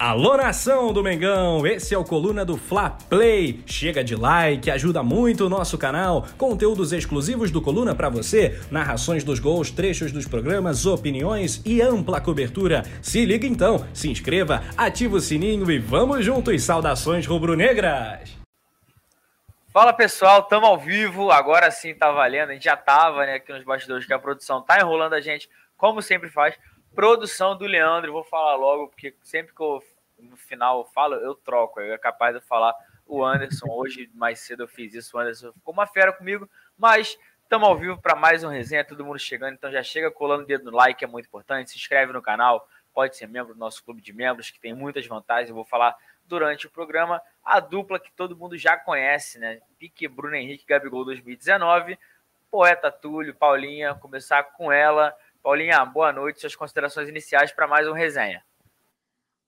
Alô nação do Mengão, esse é o Coluna do Fla Play. Chega de like, ajuda muito o nosso canal. Conteúdos exclusivos do Coluna para você, narrações dos gols, trechos dos programas, opiniões e ampla cobertura. Se liga então, se inscreva, ativa o sininho e vamos juntos. Saudações rubro-negras. Fala pessoal, tamo ao vivo. Agora sim tá valendo. A gente já tava né, aqui nos bastidores que a produção tá enrolando a gente, como sempre faz. Produção do Leandro, vou falar logo, porque sempre que eu no final eu falo, eu troco. Eu é capaz de falar o Anderson. Hoje, mais cedo, eu fiz isso. O Anderson ficou uma fera comigo, mas estamos ao vivo para mais um resenha. Todo mundo chegando, então já chega colando o dedo no like, é muito importante. Se inscreve no canal, pode ser membro do nosso clube de membros, que tem muitas vantagens. Eu vou falar durante o programa. A dupla que todo mundo já conhece, né? Pique Bruno Henrique Gabigol 2019. Poeta Túlio, Paulinha, começar com ela. Paulinha, boa noite. Suas considerações iniciais para mais um resenha.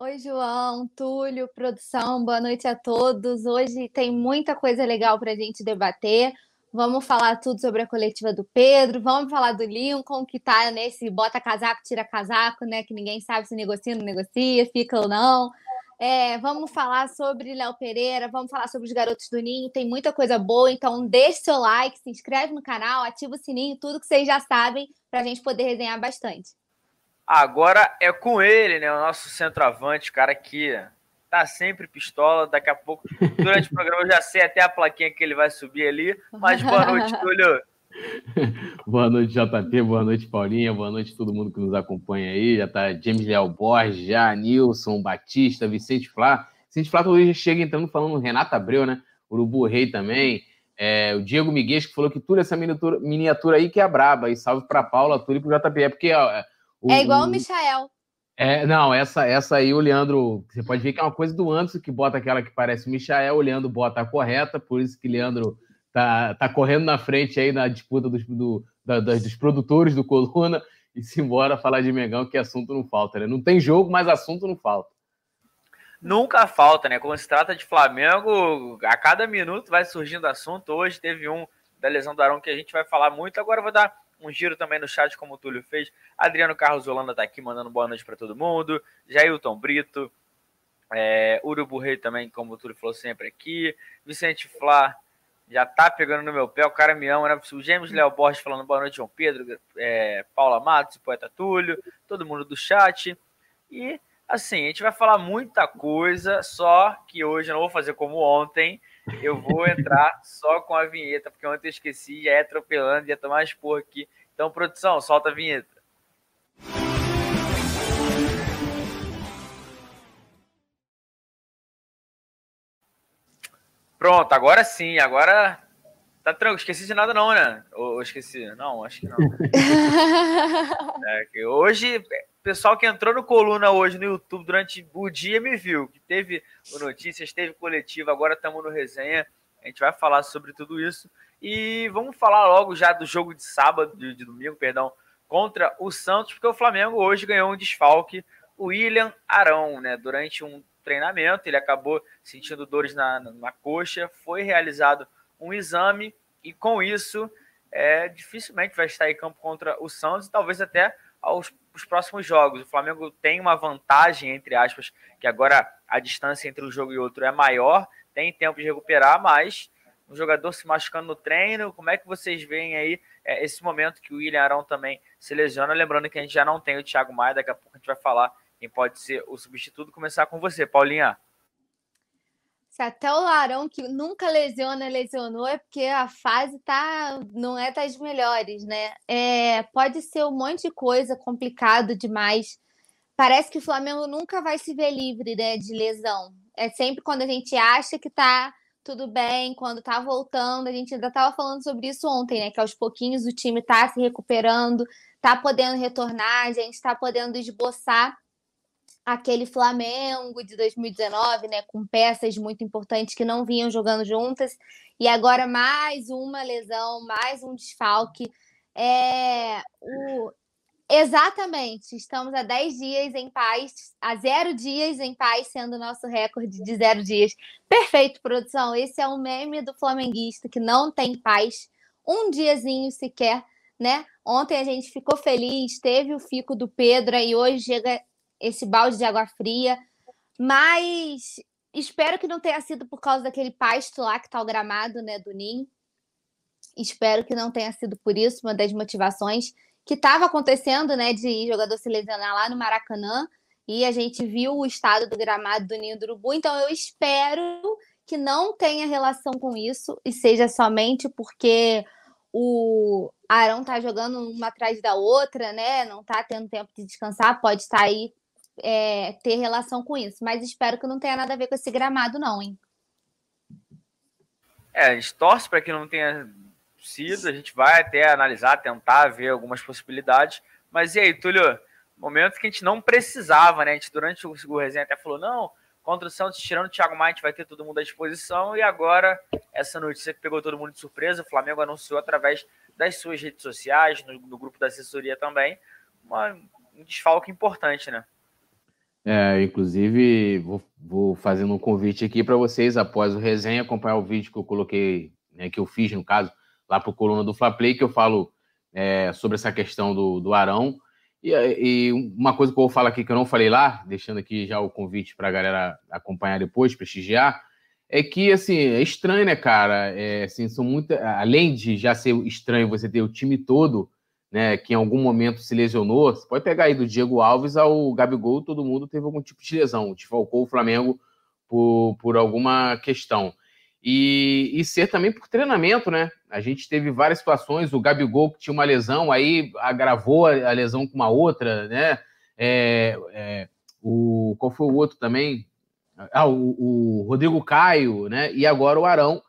Oi, João, Túlio, produção, boa noite a todos. Hoje tem muita coisa legal para a gente debater. Vamos falar tudo sobre a coletiva do Pedro, vamos falar do Lincoln, que está nesse bota casaco, tira casaco, né? Que ninguém sabe se negocia ou não negocia, fica ou não. É, vamos falar sobre Léo Pereira, vamos falar sobre os garotos do Ninho, tem muita coisa boa, então deixe seu like, se inscreve no canal, ativa o sininho, tudo que vocês já sabem, para a gente poder resenhar bastante. Agora é com ele, né? O nosso centroavante, o cara que tá sempre pistola. Daqui a pouco, durante o programa, eu já sei até a plaquinha que ele vai subir ali. Mas boa noite, Túlio. boa noite, JP. Boa noite, Paulinha. Boa noite, todo mundo que nos acompanha aí. Já tá James Leal Borges, já Nilson, Batista, Vicente Flá. Vicente Flá todo dia chega entrando falando Renata Abreu, né? Urubu Rei também. É, o Diego Miguel que falou que Túlio, essa miniatura, miniatura aí que é braba. E salve para Paula, Túlio e pro JP. É porque ó, o, é igual o Michael. É, não, essa, essa aí o Leandro, você pode ver que é uma coisa do Anderson que bota aquela que parece o Michael, o Leandro bota a correta, por isso que o Leandro tá, tá correndo na frente aí na disputa dos, do, da, dos produtores do Coluna e se embora falar de Megão, que assunto não falta, né? Não tem jogo, mas assunto não falta. Nunca falta, né? Quando se trata de Flamengo, a cada minuto vai surgindo assunto. Hoje teve um da lesão do Arão que a gente vai falar muito. Agora eu vou dar um giro também no chat, como o Túlio fez. Adriano Carlos Holanda tá aqui mandando boa noite para todo mundo. Jailton Brito. É, Urubu Rei também, como o Túlio falou sempre aqui. Vicente Flá já tá pegando no meu pé, o cara me ama, né? O James Léo Borges falando boa noite, João Pedro, é, Paula Matos, Poeta Túlio, todo mundo do chat. E assim, a gente vai falar muita coisa, só que hoje eu não vou fazer como ontem. Eu vou entrar só com a vinheta, porque ontem eu esqueci, já é atropelando, ia tomar expor aqui. Então, produção, solta a vinheta. Pronto, agora sim, agora tá tranquilo. Esqueci de nada, não, né? Ou, esqueci? Não, acho que não. é, que hoje pessoal que entrou no Coluna hoje no YouTube durante o dia me viu, que teve notícias, teve coletiva, agora estamos no resenha. A gente vai falar sobre tudo isso. E vamos falar logo já do jogo de sábado, de, de domingo, perdão, contra o Santos, porque o Flamengo hoje ganhou um desfalque, o William Arão, né? Durante um treinamento, ele acabou sentindo dores na, na coxa, foi realizado um exame e com isso é, dificilmente vai estar em campo contra o Santos e talvez até aos os próximos jogos. O Flamengo tem uma vantagem, entre aspas, que agora a distância entre um jogo e outro é maior, tem tempo de recuperar, mas um jogador se machucando no treino, como é que vocês veem aí é, esse momento que o William Arão também se lesiona? Lembrando que a gente já não tem o Thiago Maia, daqui a pouco a gente vai falar quem pode ser o substituto. Começar com você, Paulinha. Se até o Larão, que nunca lesiona, lesionou, é porque a fase tá, não é das melhores, né? É, pode ser um monte de coisa, complicado demais. Parece que o Flamengo nunca vai se ver livre né, de lesão. É sempre quando a gente acha que tá tudo bem, quando tá voltando. A gente ainda tava falando sobre isso ontem, né? Que aos pouquinhos o time tá se recuperando, tá podendo retornar, a gente tá podendo esboçar aquele Flamengo de 2019, né, com peças muito importantes que não vinham jogando juntas, e agora mais uma lesão, mais um desfalque. É, o... Exatamente, estamos há 10 dias em paz, há zero dias em paz, sendo o nosso recorde de zero dias. Perfeito, produção. Esse é um meme do flamenguista que não tem paz, um diazinho sequer, né? Ontem a gente ficou feliz, teve o fico do Pedro e hoje chega esse balde de água fria. Mas espero que não tenha sido por causa daquele pasto lá que tá o gramado, né, do Ninho. Espero que não tenha sido por isso, uma das motivações que estava acontecendo, né, de jogador se lesionar lá no Maracanã, e a gente viu o estado do gramado do Ninho do Urubu, então eu espero que não tenha relação com isso e seja somente porque o Arão tá jogando uma atrás da outra, né? Não tá tendo tempo de descansar, pode estar tá aí é, ter relação com isso. Mas espero que não tenha nada a ver com esse gramado, não, hein? É, a gente torce para que não tenha sido, a gente vai até analisar, tentar ver algumas possibilidades. Mas e aí, Túlio? Momento que a gente não precisava, né? A gente, durante o, o resenha até falou: não, contra o Santos, tirando o Thiago Maia, a gente vai ter todo mundo à disposição. E agora, essa notícia que pegou todo mundo de surpresa, o Flamengo anunciou através das suas redes sociais, no, no grupo da assessoria também, uma, um desfalque importante, né? É, inclusive, vou, vou fazendo um convite aqui para vocês, após o resenha, acompanhar o vídeo que eu coloquei, né, que eu fiz, no caso, lá para o Coluna do Fla Play, que eu falo é, sobre essa questão do, do Arão. E, e, uma coisa que eu vou falar aqui que eu não falei lá, deixando aqui já o convite para a galera acompanhar depois, prestigiar, é que, assim, é estranho, né, cara? É, assim, são muita, além de já ser estranho você ter o time todo, né, que em algum momento se lesionou, você pode pegar aí do Diego Alves ao Gabigol, todo mundo teve algum tipo de lesão, desfalcou o Flamengo por, por alguma questão. E, e ser também por treinamento, né? A gente teve várias situações, o Gabigol que tinha uma lesão, aí agravou a, lesão com uma outra, né? É, é, o, qual foi o outro também? Ah, o, o, Rodrigo Caio, né? E agora o Arão,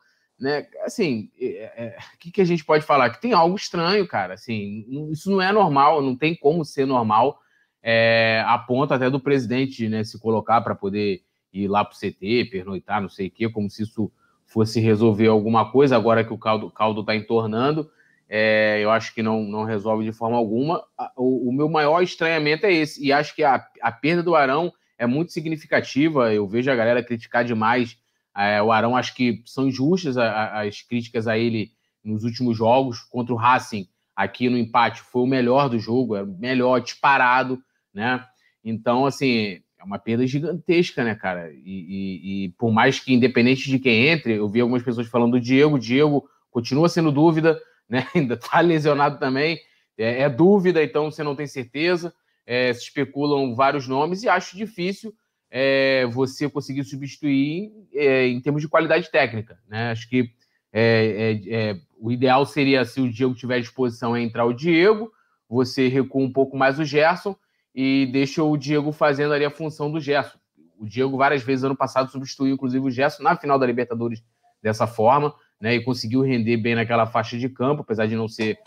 né? Assim, o é, é, que, que a gente pode falar? Que tem algo estranho, cara. Assim, isso não é normal, não tem como ser normal. É, a ponto até do presidente né, se colocar para poder ir lá para o CT, pernoitar, não sei o quê, como se isso fosse resolver alguma coisa. Agora que o caldo está entornando, é, eu acho que não, não resolve de forma alguma. O, o, meu maior estranhamento é esse, e acho que a, a perda do Arão é muito significativa. Eu vejo a galera criticar demais é, o Arão. Acho que são injustas as críticas a ele nos últimos jogos. Contra o Racing, aqui no empate, foi o melhor do jogo, é melhor, disparado, né? Então, assim, é uma perda gigantesca, né, cara? E, e, e, por mais que, independente de quem entre, eu vi algumas pessoas falando do Diego, Diego continua sendo dúvida, né? Ainda tá lesionado também. É, é dúvida, então você não tem certeza é, se especulam vários nomes e acho difícil é, você conseguir substituir é, em termos de qualidade técnica. Né? Acho que é, é, é, o ideal seria, se o Diego tiver disposição, é entrar o Diego, você recua um pouco mais o Gerson e deixa o Diego fazendo ali a função do Gerson. O Diego, várias vezes, ano passado, substituiu, inclusive, o Gerson na final da Libertadores dessa forma, né? E conseguiu render bem naquela faixa de campo, apesar de não ser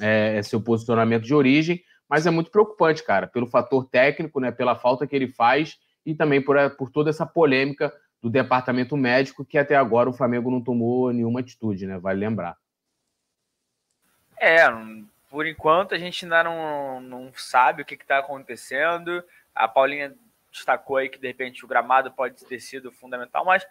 é, seu posicionamento de origem mas é muito preocupante, cara, pelo fator técnico, né, pela falta que ele faz e também por, por toda essa polêmica do departamento médico que até agora o Flamengo não tomou nenhuma atitude, né? Vale lembrar. É, por enquanto a gente ainda não, não sabe o que está acontecendo. A Paulinha destacou aí que de repente o gramado pode ter sido fundamental, mas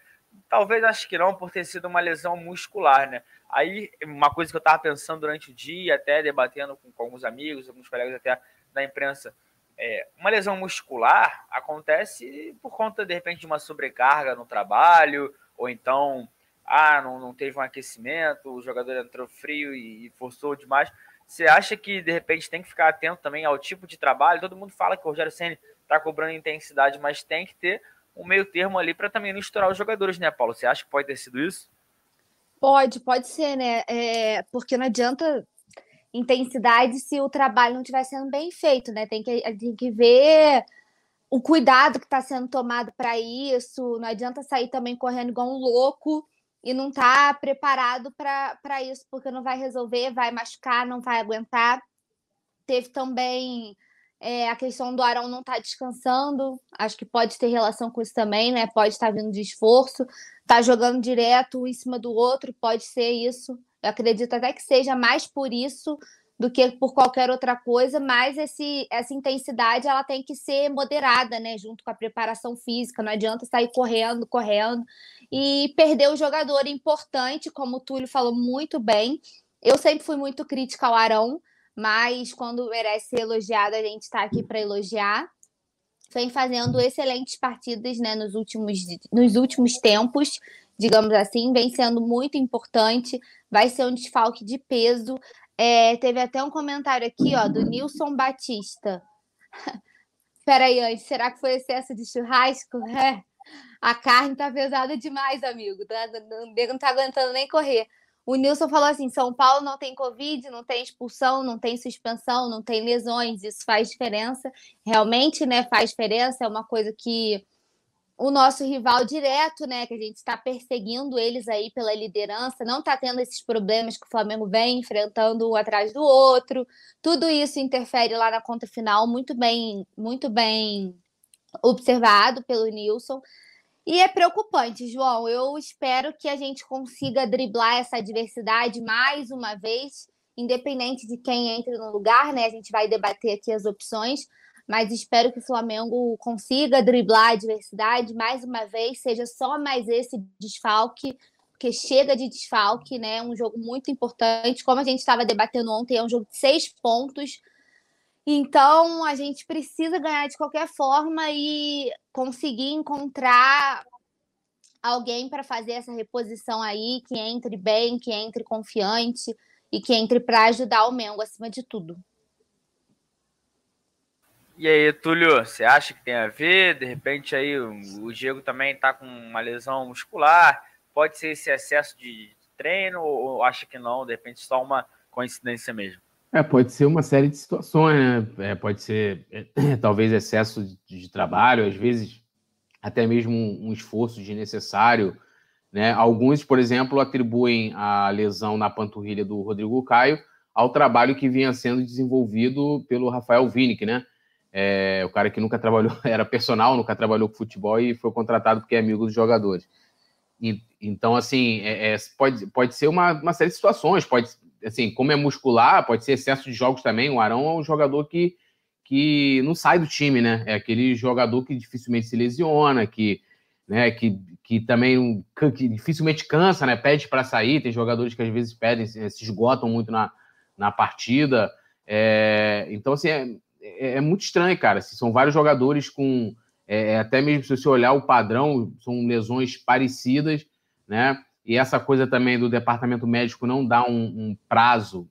talvez acho que não, por ter sido uma lesão muscular, né? Aí, uma coisa que eu estava pensando durante o dia, até debatendo com, com, alguns amigos, alguns colegas até da imprensa, é, uma lesão muscular acontece por conta, de repente, de uma sobrecarga no trabalho, ou então, ah, não, não teve um aquecimento, o jogador entrou frio e, e forçou demais. Você acha que, de repente, tem que ficar atento também ao tipo de trabalho? Todo mundo fala que o Rogério Senna está cobrando intensidade, mas tem que ter um meio termo ali para também não estourar os jogadores, né, Paulo? Você acha que pode ter sido isso? Pode, pode ser, né? É, porque não adianta intensidade se o trabalho não estiver sendo bem feito, né? Tem que, tem que ver o cuidado que está sendo tomado para isso. Não adianta sair também correndo igual um louco e não tá preparado para isso, porque não vai resolver, vai machucar, não vai aguentar. Teve também é, a questão do Arão não estar tá descansando, acho que pode ter relação com isso também, né? Pode estar vindo de esforço, tá jogando direto um em cima do outro, pode ser isso. Eu acredito até que seja mais por isso do que por qualquer outra coisa, mas esse, essa intensidade ela tem que ser moderada, né? Junto com a preparação física. Não adianta sair correndo, correndo e perder o jogador importante, como o Túlio falou muito bem. Eu sempre fui muito crítica ao Arão, mas quando merece ser elogiado, a gente está aqui para elogiar. Vem fazendo excelentes partidas né, nos, últimos, nos últimos tempos, digamos assim, vem sendo muito importante, vai ser um desfalque de peso. É, teve até um comentário aqui, ó, do Nilson Batista. Peraí, antes, será que foi excesso de churrasco? É. A carne tá pesada demais, amigo. Tá, o nego não tá aguentando nem correr. O Nilson falou assim: São Paulo não tem Covid, não tem expulsão, não tem suspensão, não tem lesões, isso faz diferença. Realmente, né? Faz diferença, é uma coisa que o nosso rival direto, né? Que a gente está perseguindo eles aí pela liderança, não está tendo esses problemas que o Flamengo vem enfrentando um atrás do outro. Tudo isso interfere lá na conta final, muito bem, muito bem observado pelo Nilson. E é preocupante, João. Eu espero que a gente consiga driblar essa adversidade mais uma vez, independente de quem entre no lugar, né? A gente vai debater aqui as opções, mas espero que o Flamengo consiga driblar a adversidade mais uma vez, seja só mais esse desfalque, porque chega de desfalque, né? Um jogo muito importante. Como a gente estava debatendo ontem, é um jogo de seis pontos então, a gente precisa ganhar de qualquer forma e conseguir encontrar alguém para fazer essa reposição aí, que entre bem, que entre confiante e que entre para ajudar o Mengo acima de tudo. E aí, Túlio, você acha que tem a ver? De repente aí o Diego também está com uma lesão muscular. Pode ser esse excesso de treino ou acha que não? De repente só uma coincidência mesmo? É, pode ser uma série de situações, né? É, pode ser é, talvez excesso de, de, trabalho, às vezes até mesmo um, um esforço desnecessário. Né? Alguns, por exemplo, atribuem a lesão na panturrilha do Rodrigo Caio ao trabalho que vinha sendo desenvolvido pelo Rafael Vinick, né? É, o cara que nunca trabalhou, era personal, nunca trabalhou com futebol e foi contratado porque é amigo dos jogadores. E, então, assim, é, é, pode, pode ser uma, uma série de situações, pode, assim, como é muscular, pode ser excesso de jogos também. O Arão é um jogador que, que não sai do time, né? É aquele jogador que dificilmente se lesiona, que, né, que, que também que dificilmente cansa, né? Pede para sair. Tem jogadores que às vezes pedem, se esgotam muito na, na partida. É, então, assim, é, é, é, muito estranho, cara. Assim, são vários jogadores com. É, é, até mesmo se você olhar o padrão, são lesões parecidas, né? E essa coisa também do departamento médico não dá um, um prazo,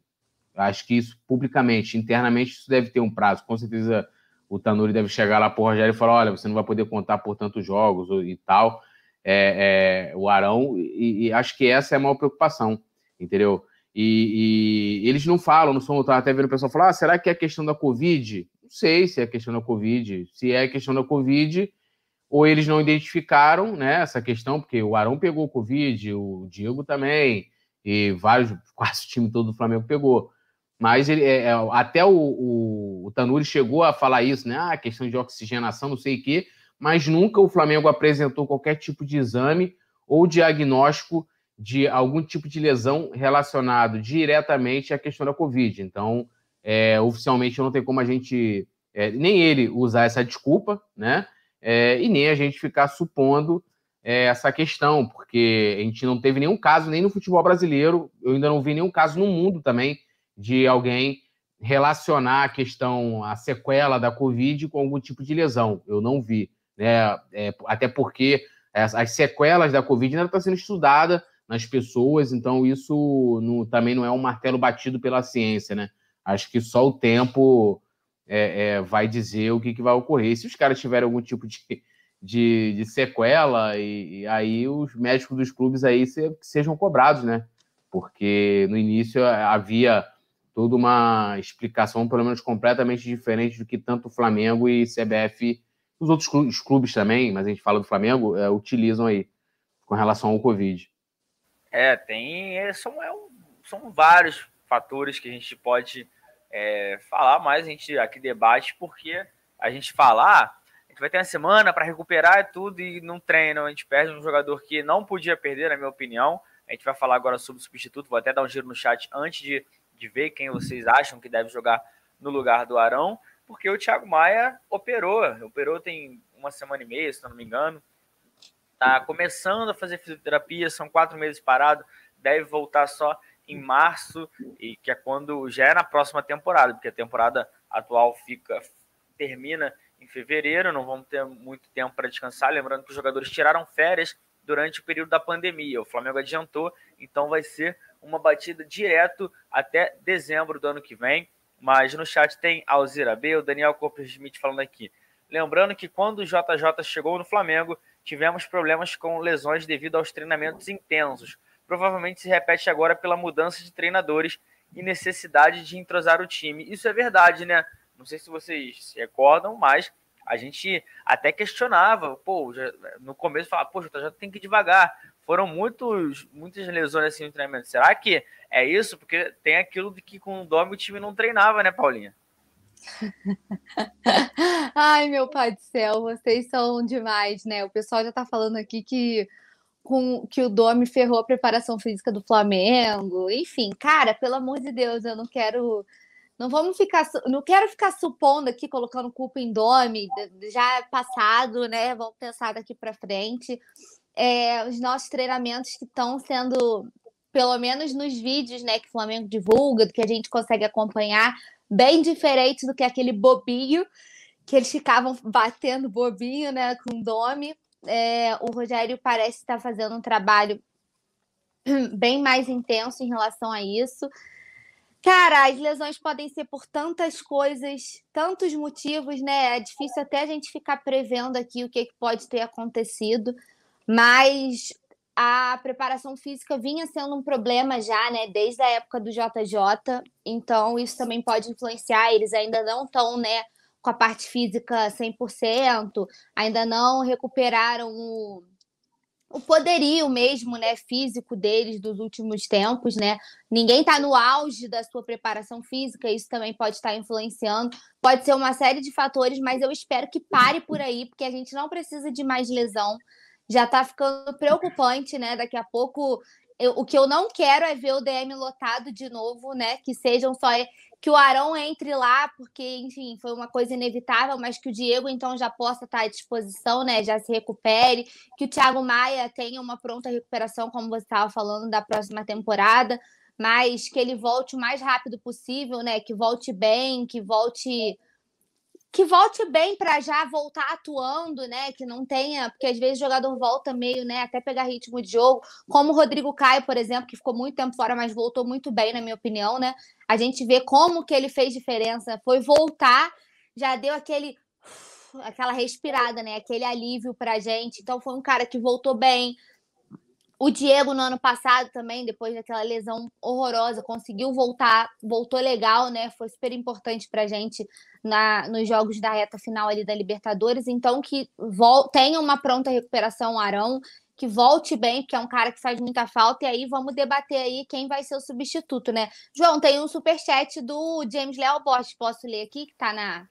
acho que isso publicamente, internamente, isso deve ter um prazo. Com certeza o Tanuri deve chegar lá para o Rogério e falar: olha, você não vai poder contar por tantos jogos e tal. É, é, o Arão, e, e, acho que essa é a maior preocupação, entendeu? E, e eles não falam, não são. Até vendo o pessoal falar: ah, será que é questão da Covid? Não sei se é questão da Covid. Se é questão da Covid, ou eles não identificaram né, essa questão, porque o Arão pegou o Covid, o Diego também, e vários, quase o time todo do Flamengo pegou. Mas ele, é, é, até o, o, o, Tanuri chegou a falar isso, né? Ah, questão de oxigenação, não sei o quê, mas nunca o Flamengo apresentou qualquer tipo de exame ou diagnóstico de algum tipo de lesão relacionado diretamente à questão da Covid. Então, é, oficialmente não tem como a gente, é, nem ele usar essa desculpa, né? É, e nem a gente ficar supondo é, essa questão, porque a gente não teve nenhum caso, nem no futebol brasileiro, eu ainda não vi nenhum caso no mundo também, de alguém relacionar a questão, a sequela da Covid com algum tipo de lesão. Eu não vi. Né? É, até porque as, as, sequelas da Covid ainda estão sendo estudadas nas pessoas, então isso também não é um martelo batido pela ciência, né? Acho que só o tempo é, é, vai dizer o que, que vai ocorrer. Se os caras tiverem algum tipo de, de, de sequela, e, e, aí os médicos dos clubes aí se, sejam cobrados, né? Porque no início havia toda uma explicação, pelo menos completamente diferente do que tanto o Flamengo e CBF, os outros clubes, clubes também, mas a gente fala do Flamengo, é, utilizam aí com relação ao Covid. É, tem. É, são, é, são vários fatores que a gente pode é, falar mais, a gente aqui debate, porque a gente falar, ah, a gente vai ter uma semana para recuperar tudo e não treina, a gente perde um jogador que não podia perder, na minha opinião. A gente vai falar agora sobre o substituto, vou até dar um giro no chat antes de, de ver quem vocês acham que deve jogar no lugar do Arão, porque o Thiago Maia operou, operou tem uma semana e meia, se não me engano, tá começando a fazer fisioterapia, são quatro meses parado, deve voltar só em março, e que é quando já é na próxima temporada, porque a temporada atual fica termina em fevereiro, não vamos ter muito tempo para descansar. Lembrando que os jogadores tiraram férias durante o período da pandemia. O Flamengo adiantou, então vai ser uma batida direto até dezembro do ano que vem. Mas no chat tem Alzira B, o Daniel Coppersmith falando aqui. Lembrando que quando o JJ chegou no Flamengo, tivemos problemas com lesões devido aos treinamentos intensos. Provavelmente se repete agora pela mudança de treinadores e necessidade de entrosar o time. Isso é verdade, né? Não sei se vocês se recordam, mas a gente até questionava, pô, já, no começo falava, poxa, já tem que ir devagar. Foram muitos, muitas lesões assim no treinamento. Será que é isso? Porque tem aquilo de que com o Dome o time não treinava, né, Paulinha? Ai, meu pai do céu, vocês são demais, né? O pessoal já tá falando aqui que com que o Domi ferrou a preparação física do Flamengo. Enfim, cara, pelo amor de Deus, eu não quero não vamos ficar, não quero ficar supondo aqui, colocando culpa em Domi, já é passado, né? Vamos pensar daqui para frente. É, os nossos treinamentos que estão sendo, pelo menos nos vídeos, né, que o Flamengo divulga, do que a gente consegue acompanhar, bem diferentes do que aquele bobinho que eles ficavam batendo bobinho, né, com o Domi. É, o Rogério parece estar fazendo um trabalho bem mais intenso em relação a isso. Cara, as lesões podem ser por tantas coisas, tantos motivos, né? É difícil até a gente ficar prevendo aqui o que, pode ter acontecido, mas a preparação física vinha sendo um problema já, né? Desde a época do JJ, então isso também pode influenciar. Eles ainda não estão, né? Com a parte física 100%, ainda não recuperaram o o poderio mesmo, né, físico deles dos últimos tempos, né? Ninguém está no auge da sua preparação física, isso também pode estar influenciando. Pode ser uma série de fatores, mas eu espero que pare por aí, porque a gente não precisa de mais lesão. Já está ficando preocupante, né? Daqui a pouco eu, o que eu não quero é ver o DM lotado de novo, né? Que sejam só que o Arão entre lá, porque, enfim, foi uma coisa inevitável, mas que o Diego então já possa estar à disposição, né? Já se recupere, que o Thiago Maia tenha uma pronta recuperação, como você estava falando, da próxima temporada, mas que ele volte o mais rápido possível, né? Que volte bem, que volte que volte bem para já voltar atuando, né? Que não tenha, porque às vezes o jogador volta meio, né? Até pegar ritmo de jogo, como o Rodrigo Caio, por exemplo, que ficou muito tempo fora, mas voltou muito bem, na minha opinião, né? A gente vê como que ele fez diferença. Foi voltar, já deu aquele aquela respirada, né? Aquele alívio pra gente. Então foi um cara que voltou bem, o Diego, no ano passado, também, depois daquela lesão horrorosa, conseguiu voltar, voltou legal, né? Foi super importante pra gente na, nos jogos da reta final ali da Libertadores. Então, que vol tenha uma pronta recuperação, Arão, que volte bem, porque é um cara que faz muita falta. E aí vamos debater aí quem vai ser o substituto, né? João, tem um superchat do James Leal Borges. Posso ler aqui, que tá na,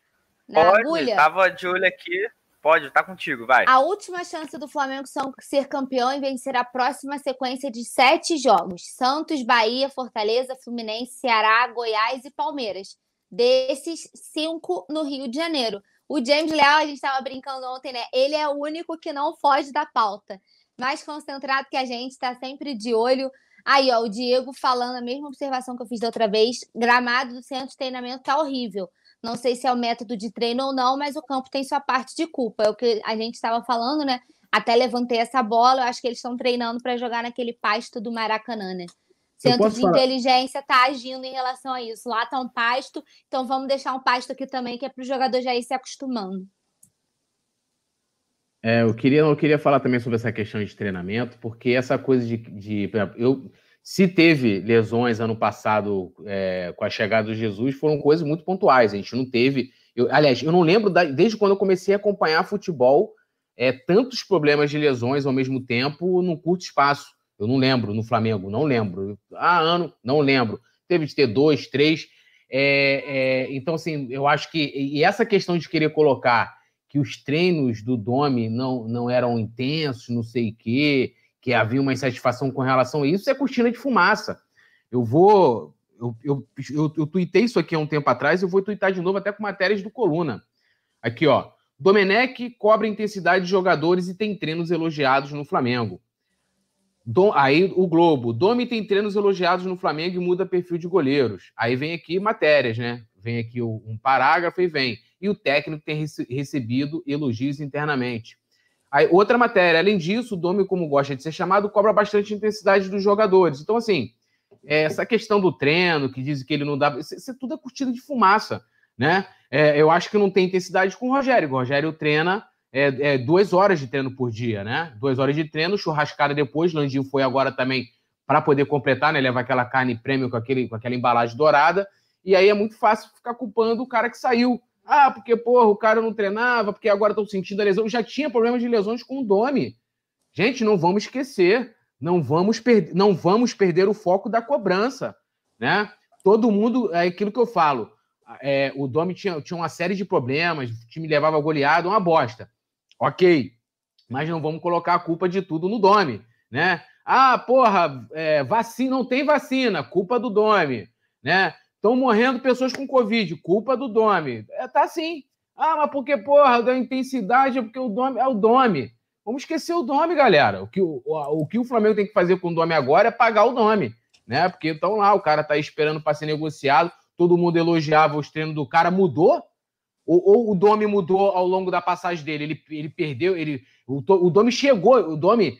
na Pode, agulha? Tava de olho aqui. Pode, tá contigo, vai. A última chance do Flamengo são ser campeão e vencer a próxima sequência de sete jogos: Santos, Bahia, Fortaleza, Fluminense, Ceará, Goiás e Palmeiras. Desses, cinco no Rio de Janeiro. O James Leal, a gente estava brincando ontem, né? Ele é o único que não foge da pauta. Mais concentrado que a gente, está sempre de olho. Aí, ó, o Diego falando a mesma observação que eu fiz da outra vez: gramado do centro de treinamento tá horrível. Não sei se é o método de treino ou não, mas o campo tem sua parte de culpa. É o que a gente estava falando, né? Até levantei essa bola, eu acho que eles estão treinando para jogar naquele pasto do Maracanã, né? Centro de falar... inteligência está agindo em relação a isso. Lá está um pasto, então vamos deixar um pasto aqui também, que é para o jogador já ir se acostumando. É, eu queria, eu queria falar também sobre essa questão de treinamento, porque essa coisa de, de eu se teve lesões ano passado é, com a chegada do Jesus, foram coisas muito pontuais. A gente não teve. Eu, aliás, eu não lembro, da, desde quando eu comecei a acompanhar futebol, é, tantos problemas de lesões ao mesmo tempo num curto espaço. Eu não lembro no Flamengo, não lembro. Ah, ano, não lembro. Teve de ter dois, três. É, é, então, assim, eu acho que. E essa questão de querer colocar que os treinos do Domi não, não eram intensos, não sei o quê que havia uma insatisfação com relação a isso, é cortina de fumaça. Eu vou. Eu, eu, eu, eu tuitei isso aqui há um tempo atrás, eu vou tuitar de novo até com matérias do Coluna. Aqui, ó. Domenech cobra intensidade de jogadores e tem treinos elogiados no Flamengo. Dom, aí o Globo. Domi tem treinos elogiados no Flamengo e muda perfil de goleiros. Aí vem aqui matérias, né? Vem aqui um parágrafo e vem. e o técnico tem recebido elogios internamente. Aí, outra matéria, além disso, o Domi, como gosta de ser chamado, cobra bastante intensidade dos jogadores. Então, assim, é, essa questão do treino, que diz que ele não dá. Isso, isso tudo é curtida de fumaça. Né? É, eu acho que não tem intensidade com o Rogério. O Rogério treina é, é, duas horas de treino por dia, né? Duas horas de treino, churrascada depois. Landinho foi agora também para poder completar, né? Leva aquela carne prêmio com, aquele, com aquela embalagem dourada. E aí é muito fácil ficar culpando o cara que saiu. Ah, porque, porra, o cara não treinava, porque agora estão sentindo a lesão. Já tinha problemas de lesões com o Domi. Gente, não vamos esquecer. Não vamos, per... não vamos perder o foco da cobrança, né? Todo mundo, é aquilo que eu falo, é, o Domi tinha, tinha uma série de problemas, o time levava goleado, uma bosta. Ok, mas não vamos colocar a culpa de tudo no Domi, né? Ah, porra, é, vacina, não tem vacina, culpa do Domi, né? Estão morrendo pessoas com Covid, culpa do Domi. É, tá assim. Ah, mas porque, porra, da intensidade é porque o Domi é o Domi. Vamos esquecer o Domi, galera. O que o, o, o que o Flamengo tem que fazer com o Domi agora é pagar o Domi, né? Porque estão lá, o cara tá esperando para ser negociado todo mundo elogiava os treinos do cara, mudou? Ou, ou, o Domi mudou ao longo da passagem dele? Ele, ele perdeu, ele, o, o Domi chegou, o Domi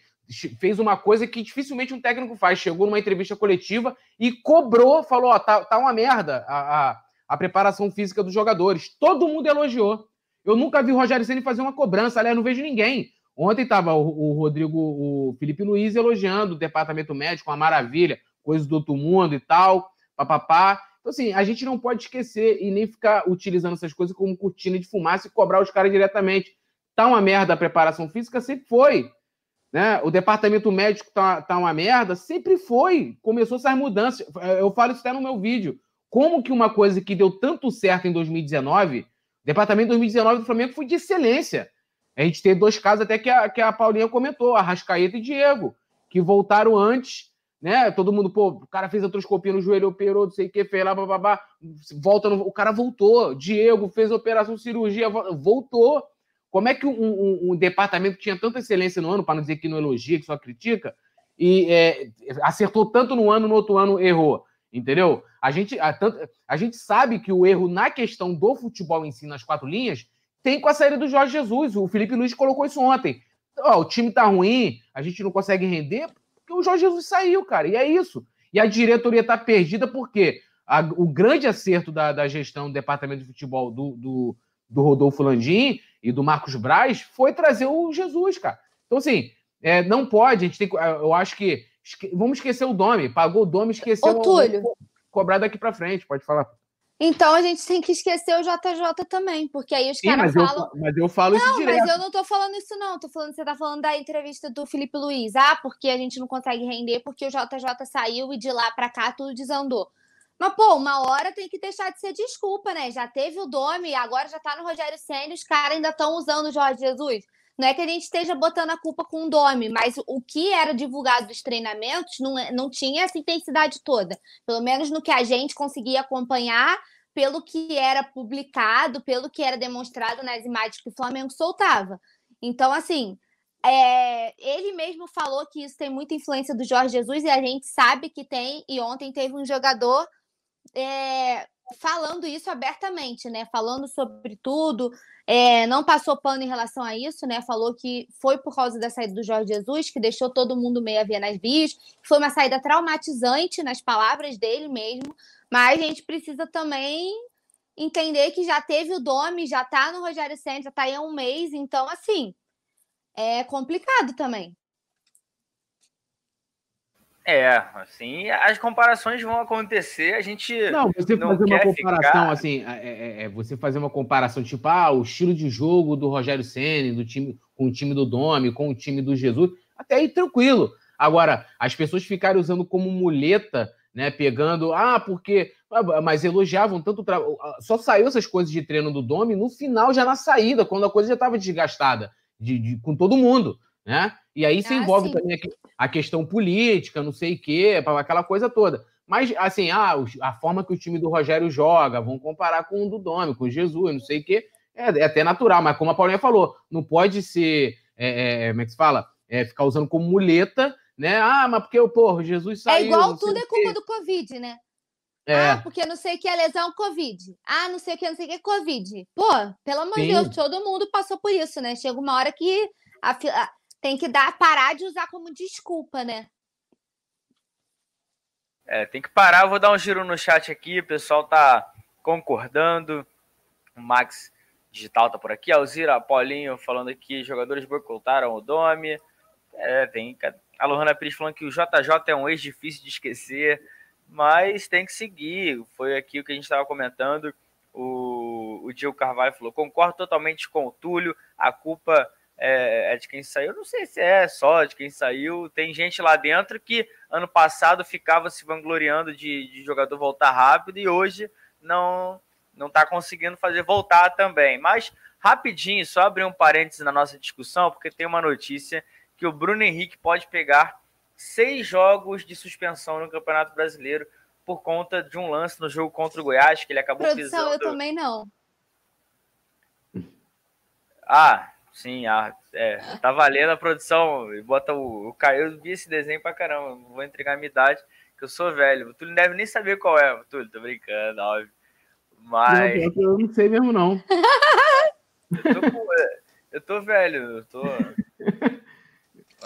fez uma coisa que dificilmente um técnico faz. Chegou numa entrevista coletiva e cobrou, falou: ó, tá, tá uma merda a, a, a, preparação física dos jogadores. Todo mundo elogiou. Eu nunca vi o Rogério Senna fazer uma cobrança, aliás, não vejo ninguém. Ontem estava o, o, Rodrigo, o Felipe Luiz elogiando o departamento médico, uma maravilha, coisa do outro mundo e tal, papapá. Então, assim, a gente não pode esquecer e nem ficar utilizando essas coisas como cortina de fumaça e cobrar os caras diretamente. Tá uma merda a preparação física? Sempre foi. Né? O departamento médico tá, tá uma merda? Sempre foi. Começou essas mudanças. Eu falo isso até no meu vídeo. Como que uma coisa que deu tanto certo em 2019, o departamento de 2019 do Flamengo foi de excelência. A gente teve dois casos até que a, que a Paulinha comentou, a Rascaeta e Diego, que voltaram antes né? Todo mundo, pô, o cara fez a troscopia no joelho, operou, não sei o que, fez lá, babá, volta no... O cara voltou. Diego fez operação cirurgia, voltou. Como é que um, um, um departamento que tinha tanta excelência no ano, para não dizer que não elogia, que só critica, e é, acertou tanto no ano, no outro ano errou? Entendeu? A gente, a, tanto, a gente sabe que o erro na questão do futebol em si, nas quatro linhas, tem com a saída do Jorge Jesus. O Felipe Luiz colocou isso ontem. Ó, o time tá ruim, a gente não consegue render porque o Jorge Jesus saiu, cara, e é isso. E a diretoria está perdida porque a, o grande acerto da, da, gestão do departamento de futebol do, do, do, Rodolfo Landim e do Marcos Braz foi trazer o Jesus, cara. Então, assim, é, não pode, a gente tem Eu acho que. Vamos esquecer o Domi. Pagou o Domi, esqueceu Ô, Túlio. o. Cobrar daqui para frente, pode falar. Então a gente tem que esquecer o JJ também, porque aí os caras falam. Eu, mas eu falo não, isso direto. Mas eu não tô falando isso, não. Tô falando, você tá falando da entrevista do Felipe Luiz. Ah, porque a gente não consegue render, porque o JJ saiu e de lá para cá tudo desandou. Mas, pô, uma hora tem que deixar de ser desculpa, né? Já teve o Domi, agora já tá no Rogério Senna, os caras ainda estão usando o Jorge Jesus. Não é que a gente esteja botando a culpa com o Domi, mas o que era divulgado dos treinamentos não, é, não tinha essa intensidade toda. Pelo menos no que a gente conseguia acompanhar, pelo que era publicado, pelo que era demonstrado nas imagens que o Flamengo soltava. Então, assim, é, ele mesmo falou que isso tem muita influência do Jorge Jesus e a gente sabe que tem. E ontem teve um jogador é, falando isso abertamente, né? Falando sobre tudo, é, não passou pano em relação a isso, né? Falou que foi por causa da saída do Jorge Jesus, que deixou todo mundo meio a ver nas vias. Foi uma saída traumatizante, nas palavras dele mesmo. Mas a gente precisa também entender que já teve o Domi, já tá no Rogério Senna, já tá aí há um mês. Então, assim, é complicado também. É, assim, as comparações vão acontecer, a gente. Não, você não fazer uma comparação, ficar... assim, é, é, é, você fazer uma comparação, tipo, ah, o estilo de jogo do Rogério Senna, do time, com o time do Domi, com o time do Jesus, até aí tranquilo. Agora, as pessoas ficarem usando como muleta, né? Pegando, ah, porque. Ah, mas elogiavam tanto. Tra... Só saiu essas coisas de treino do Domi no final, já na saída, quando a coisa já estava desgastada de, de, com todo mundo, né? E aí se ah, envolve sim. também a questão política, não sei o quê, aquela coisa toda. Mas, assim, ah, a forma que o time do Rogério joga, vão comparar com o do Domi, com o Jesus, não sei o quê, é, é, até natural, mas como a Paulinha falou, não pode ser, é, é, como é que se fala? É, ficar usando como muleta, né? Ah, mas porque, pô, Jesus é saiu... É igual tudo é culpa do Covid, né? É. Ah, porque não sei o que é lesão Covid. Ah, não sei o que, não sei o que é Covid. Pô, pelo amor de Deus, todo mundo passou por isso, né? Chega uma hora que a, a, tem que dar, parar de usar como desculpa, né? É, tem que parar. Eu vou dar um giro no chat aqui. O pessoal tá concordando. O Max Digital tá por aqui. Alzira Paulinho falando aqui. Jogadores boicotaram o Domi. É, tem. A Lohana Pires falando que o JJ é um ex difícil de esquecer mas tem que seguir. Foi aqui o que a gente estava comentando. O, o Diego Carvalho falou: concordo totalmente com o Túlio, a culpa é, é, de quem saiu. Não sei se é só de quem saiu. Tem gente lá dentro que ano passado ficava se vangloriando de, de jogador voltar rápido e hoje não não está conseguindo fazer voltar também. Mas rapidinho, só abrir um parênteses na nossa discussão, porque tem uma notícia que o Bruno Henrique pode pegar seis jogos de suspensão no Campeonato Brasileiro por conta de um lance no jogo contra o Goiás, que ele acabou Produção, pisando... eu também não. Ah, sim, ah, é, tá valendo a produção. Bota o, o Caio, eu vi esse desenho pra caramba. Vou entregar a minha idade, que eu sou velho. Tu não deve nem saber qual é, Túlio, tô brincando, óbvio. Mas. Eu, eu não sei mesmo, não. eu, tô, eu tô velho, eu tô.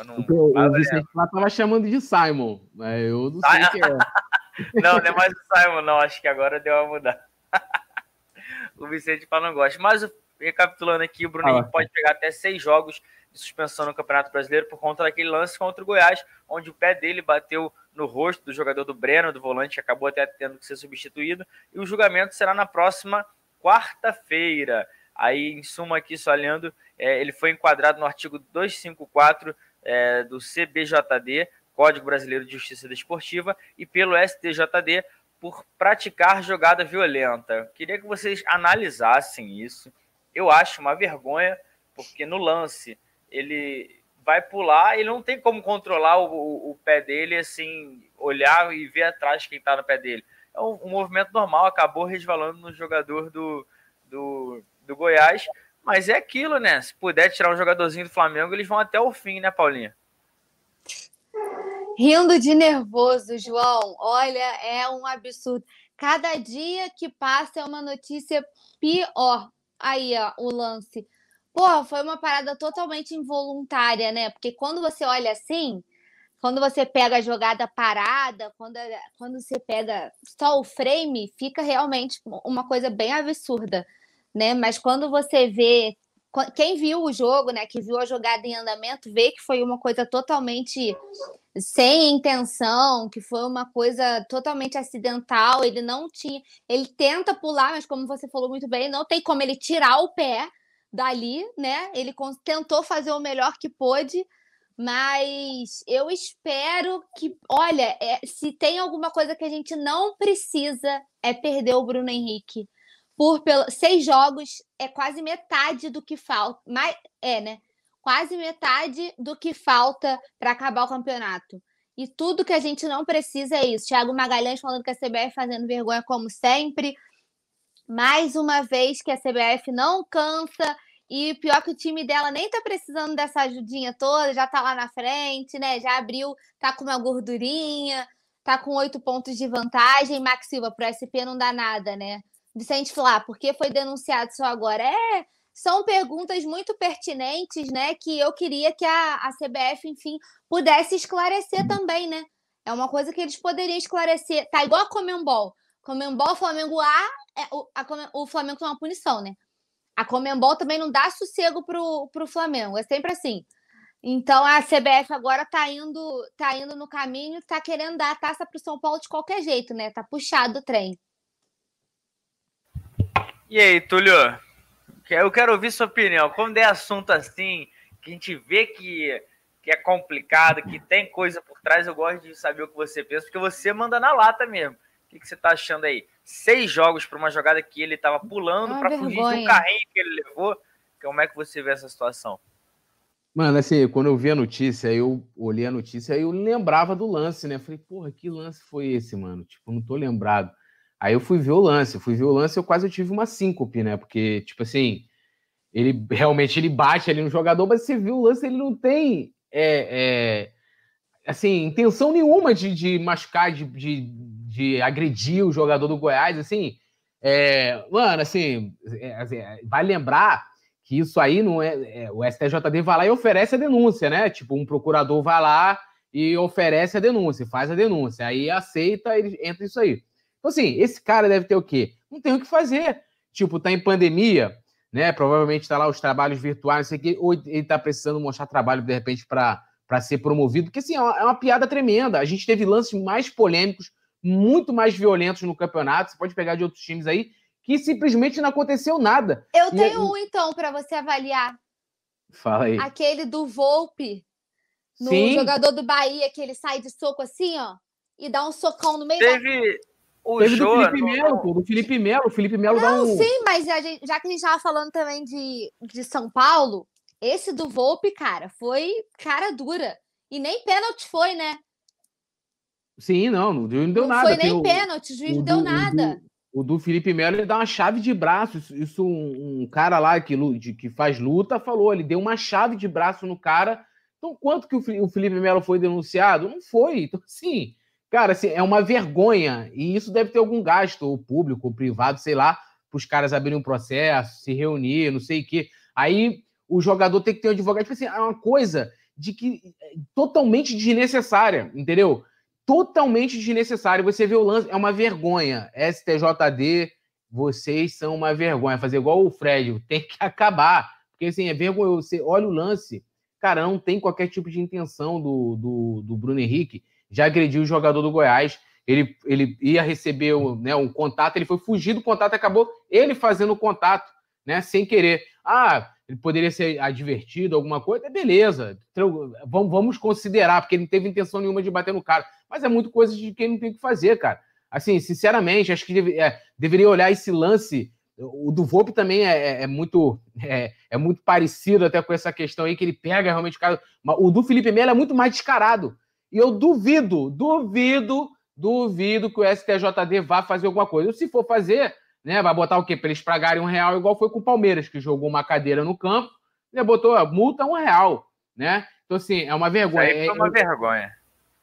Não, o, o Vicente lá tava chamando de Simon, mas eu não sei o que é. não, não é mais o Simon, não. Acho que agora deu uma mudada. o Vicente fala não gosta. Mas, recapitulando aqui, o Bruninho ah, pode pegar até seis jogos de suspensão no Campeonato Brasileiro por conta daquele lance contra o Goiás, onde o pé dele bateu no rosto do jogador do Breno, do volante, que acabou até tendo que ser substituído. E o julgamento será na próxima quarta-feira. Aí, em suma, aqui, só olhando, é, ele foi enquadrado no artigo 254 é, do CBJD, Código Brasileiro de Justiça Desportiva, e pelo STJD por praticar jogada violenta. Queria que vocês analisassem isso. Eu acho uma vergonha, porque no lance ele vai pular, ele não tem como controlar o, o, o pé dele, assim, olhar e ver atrás quem está no pé dele. É um, um, movimento normal, acabou resvalando no jogador do, do, do Goiás, mas é aquilo, né? Se puder tirar um jogadorzinho do Flamengo, eles vão até o fim, né, Paulinha? Rindo de nervoso, João. Olha, é um absurdo. Cada dia que passa é uma notícia pior. Aí, ó, o lance. Porra, foi uma parada totalmente involuntária, né? Porque quando você olha assim, quando você pega a jogada parada, quando, quando você pega só o frame, fica realmente uma coisa bem absurda né? Mas quando você vê quem viu o jogo, né, que viu a jogada em andamento, vê que foi uma coisa totalmente sem intenção, que foi uma coisa totalmente acidental. Ele não tinha, ele tenta pular, mas como você falou muito bem, não tem como ele tirar o pé dali, né? Ele tentou fazer o melhor que pôde, mas eu espero que, olha, é, se tem alguma coisa que a gente não precisa é perder o Bruno Henrique por pelo, seis jogos é quase metade do que falta. Mais, é, né? Quase metade do que falta para acabar o campeonato. E tudo que a gente não precisa é isso. Thiago Magalhães falando que a CBF fazendo vergonha como sempre. Mais uma vez que a CBF não cansa. E pior que o time dela nem tá precisando dessa ajudinha toda, já tá lá na frente, né? Já abriu, tá com uma gordurinha, tá com oito pontos de vantagem. Max Silva, pro SP não dá nada, né? Vicente Flá, por que foi denunciado só agora? É, são perguntas muito pertinentes, né? Que eu queria que a, a CBF, enfim, pudesse esclarecer também, né? É uma coisa que eles poderiam esclarecer. Tá igual a Comembol. Comembol, Flamengo A, é, o, a, o Flamengo tem uma punição, né? A Comembol também não dá sossego pro, pro Flamengo. É sempre assim. Então a CBF agora tá indo, tá indo no caminho, tá querendo dar a taça pro São Paulo de qualquer jeito, né? Tá puxado o trem. E aí, Túlio? Eu quero ouvir sua opinião. Quando é assunto assim, que a gente vê que, que é complicado, que tem coisa por trás, eu gosto de saber o que você pensa, porque você manda na lata mesmo. O que, que você tá achando aí? Seis jogos para uma jogada que ele tava pulando para fugir de um carrinho que ele levou. Como é que você vê essa situação? Mano, assim, quando eu vi a notícia, eu olhei a notícia e eu lembrava do lance, né? Falei, porra, que lance foi esse, mano? Tipo, não tô lembrado. Aí eu fui ver o lance, eu fui ver o lance, eu quase tive uma síncope, né? Porque, tipo assim, ele realmente ele bate ali no jogador, mas você viu o lance, ele não tem é, é, assim, intenção nenhuma de, de machucar, de, de, de agredir o jogador do Goiás, assim, é, mano, assim, é, assim, vai lembrar que isso aí não é, é, O STJD vai lá e oferece a denúncia, né? Tipo, um procurador vai lá e oferece a denúncia, faz a denúncia, aí aceita, ele entra isso aí. Então, assim, esse cara deve ter o quê? Não tem o que fazer. Tipo, tá em pandemia, né? Provavelmente tá lá os trabalhos virtuais, não sei o quê, ou ele tá precisando mostrar trabalho, de repente, para ser promovido, porque, assim, é uma, é uma piada tremenda. A gente teve lances mais polêmicos, muito mais violentos no campeonato. Você pode pegar de outros times aí, que simplesmente não aconteceu nada. Eu e tenho um, então, para você avaliar. Fala aí. Aquele do Volpe, no Sim. jogador do Bahia, que ele sai de soco assim, ó, e dá um socão no meio Teve... Da... O Teve do Felipe Melo, pô, do Felipe Melo. O Felipe Melo dá um... sim, mas gente, já que a gente tava falando também de, de São Paulo, esse do Volpe, cara, foi cara dura. E nem pênalti foi, né? Sim, não, não deu, não deu não nada. Foi nem pênalti, o juiz não deu nada. O do, Felipe Melo, ele dá uma chave de braço. Isso, isso um, um, cara lá que, de, que faz luta falou. Ele deu uma chave de braço no cara. Então, quanto que o, o Felipe Melo foi denunciado? Não foi. Então, sim, cara, assim, é uma vergonha. E isso deve ter algum gasto, ou público, ou privado, sei lá, para os caras abrirem um processo, se reunir, não sei o quê. Aí o jogador tem que ter um advogado. Tipo assim, é uma coisa de que é totalmente desnecessária, entendeu? totalmente desnecessário. Você vê o lance, é uma vergonha. STJD, vocês são uma vergonha. Fazer igual o Fred, tem que acabar. Porque assim, é vergonhoso. Você olha o lance, cara, não tem qualquer tipo de intenção do, do, do Bruno Henrique. Já agrediu o jogador do Goiás. Ele, ele ia receber né, um contato, ele foi fugir do contato, acabou ele fazendo o contato, né, sem querer. Ah, ele poderia ser advertido, alguma coisa, beleza. Vamos considerar, porque ele não teve intenção nenhuma de bater no cara. Mas é muito coisa de quem não tem o que fazer, cara. Assim, sinceramente, acho que deve, é, deveria olhar esse lance. O do Volpe também é, é, é muito é, é, muito parecido até com essa questão aí, que ele pega realmente o cara. O do Felipe Melo é muito mais descarado. E eu duvido, duvido, duvido que o STJD vá fazer alguma coisa. Se for fazer, né? Vai botar o quê? Para eles pagarem um real, igual foi com o Palmeiras, que jogou uma cadeira no campo, né? botou multa um real, né? Então, assim, é uma vergonha. Foi uma é, vergonha.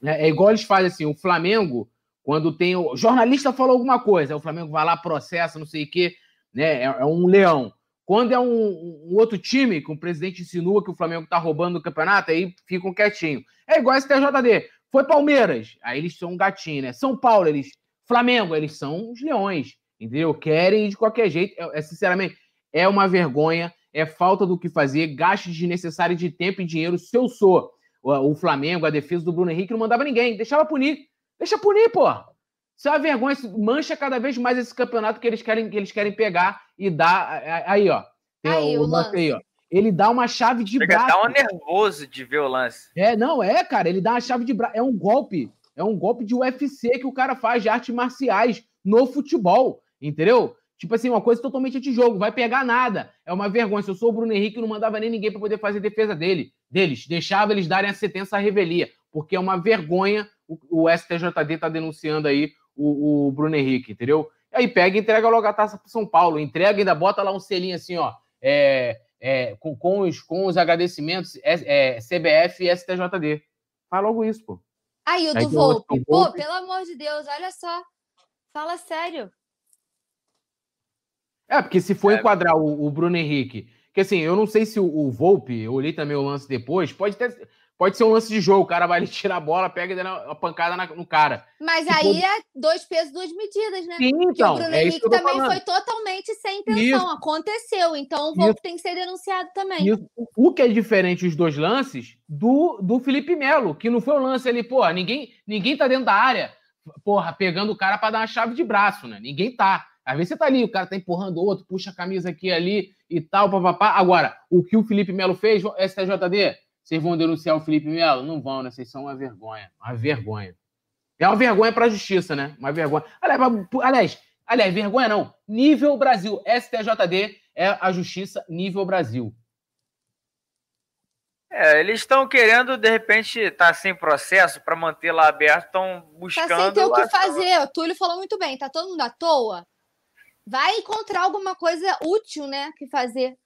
É, é, igual eles fazem assim, o Flamengo, quando tem o jornalista falou alguma coisa, o Flamengo vai lá, processa, não sei o quê, né? É, é um leão. Quando é um, um, outro time, que o presidente insinua que o Flamengo tá roubando o campeonato, aí ficam quietinho. É igual esse TJD. Foi Palmeiras, aí eles são um gatinho, né? São Paulo, eles. Flamengo, eles são os leões entendeu? Querem de qualquer jeito. É, é, sinceramente, é uma vergonha, é falta do que fazer, gasto desnecessário de tempo e dinheiro. Se eu sou o, o Flamengo, a defesa do Bruno Henrique não mandava ninguém, deixava punir. Deixa punir, pô. Isso é uma vergonha, mancha cada vez mais esse campeonato que eles querem, que eles querem pegar e dar. Aí, ó. Aí, o, o lance. Aí, ó. Ele dá uma chave de Chega braço. Dá um nervoso de ver o lance. É, não, é, cara. Ele dá uma chave de braço. É um golpe. É um golpe de UFC que o cara faz de artes marciais no futebol. Entendeu? Tipo assim, uma coisa totalmente antijogo, vai pegar nada. É uma vergonha. Se eu sou o Bruno Henrique, eu não mandava nem ninguém para poder fazer defesa dele, deles. Deixava eles darem a sentença à revelia, porque é uma vergonha o, o STJD tá denunciando aí o, o, Bruno Henrique, entendeu? Aí pega e entrega logo a taça para São Paulo, entrega e ainda bota lá um selinho assim, ó, é, é, com, com, os, com os agradecimentos é, é CBF e STJD. Faz logo isso, pô. Aí, o do Volpe. Pô, pelo amor de Deus, olha só. Fala sério. É, porque se for é. enquadrar o, o, Bruno Henrique, que assim, eu não sei se o, o Volpe, eu olhei também o lance depois, pode ter, pode ser um lance de jogo, o cara vai ali tirar a bola, pega e dá uma pancada na, no cara. Mas aí é dois pesos, duas medidas, né? Sim, então. o Bruno é Henrique também falando. foi totalmente sem intenção, isso. aconteceu, então o Volpe isso. tem que ser denunciado também. Isso. O que é diferente os dois lances do, do Felipe Melo, que não foi um lance ali, pô, ninguém, ninguém tá dentro da área, porra, pegando o cara para dar uma chave de braço, né? Ninguém tá. Às vezes você tá ali, o cara tá empurrando o outro, puxa a camisa aqui ali e tal, papapá. Agora, o que o Felipe Melo fez, STJD, vocês vão denunciar o Felipe Melo? Não vão, né? Vocês são uma vergonha. Uma vergonha. É uma vergonha para a justiça, né? Uma vergonha. Aliás, aliás, vergonha não. Nível Brasil. STJD é a justiça nível Brasil. É, eles estão querendo, de repente, estar tá sem processo para manter lá aberto, estão buscando. Tá sem ter o que fazer. O Túlio falou muito bem, tá todo mundo à toa vai encontrar alguma coisa útil, né, que fazer.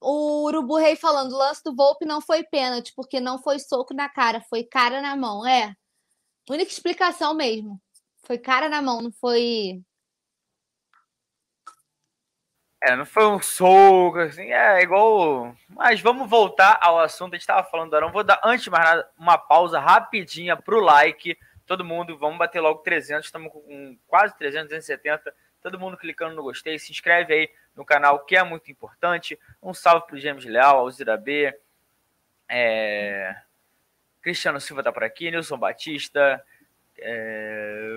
O Urubu Rei falando, o lance do Volpe não foi pênalti, porque não foi soco na cara, foi cara na mão. É, única explicação mesmo. Foi cara na mão, não foi. É, não foi um soco, assim, é igual. Mas vamos voltar ao assunto. A gente estava falando do Arão. Vou dar, antes de mais nada, uma pausa rapidinha pro like. Todo mundo, vamos bater logo 300. Estamos com quase 300, 270. Todo mundo clicando no gostei. Se inscreve aí no canal, que é muito importante. Um salve pro James Leal, Alzira B. É... Cristiano Silva tá por aqui. Nilson Batista é,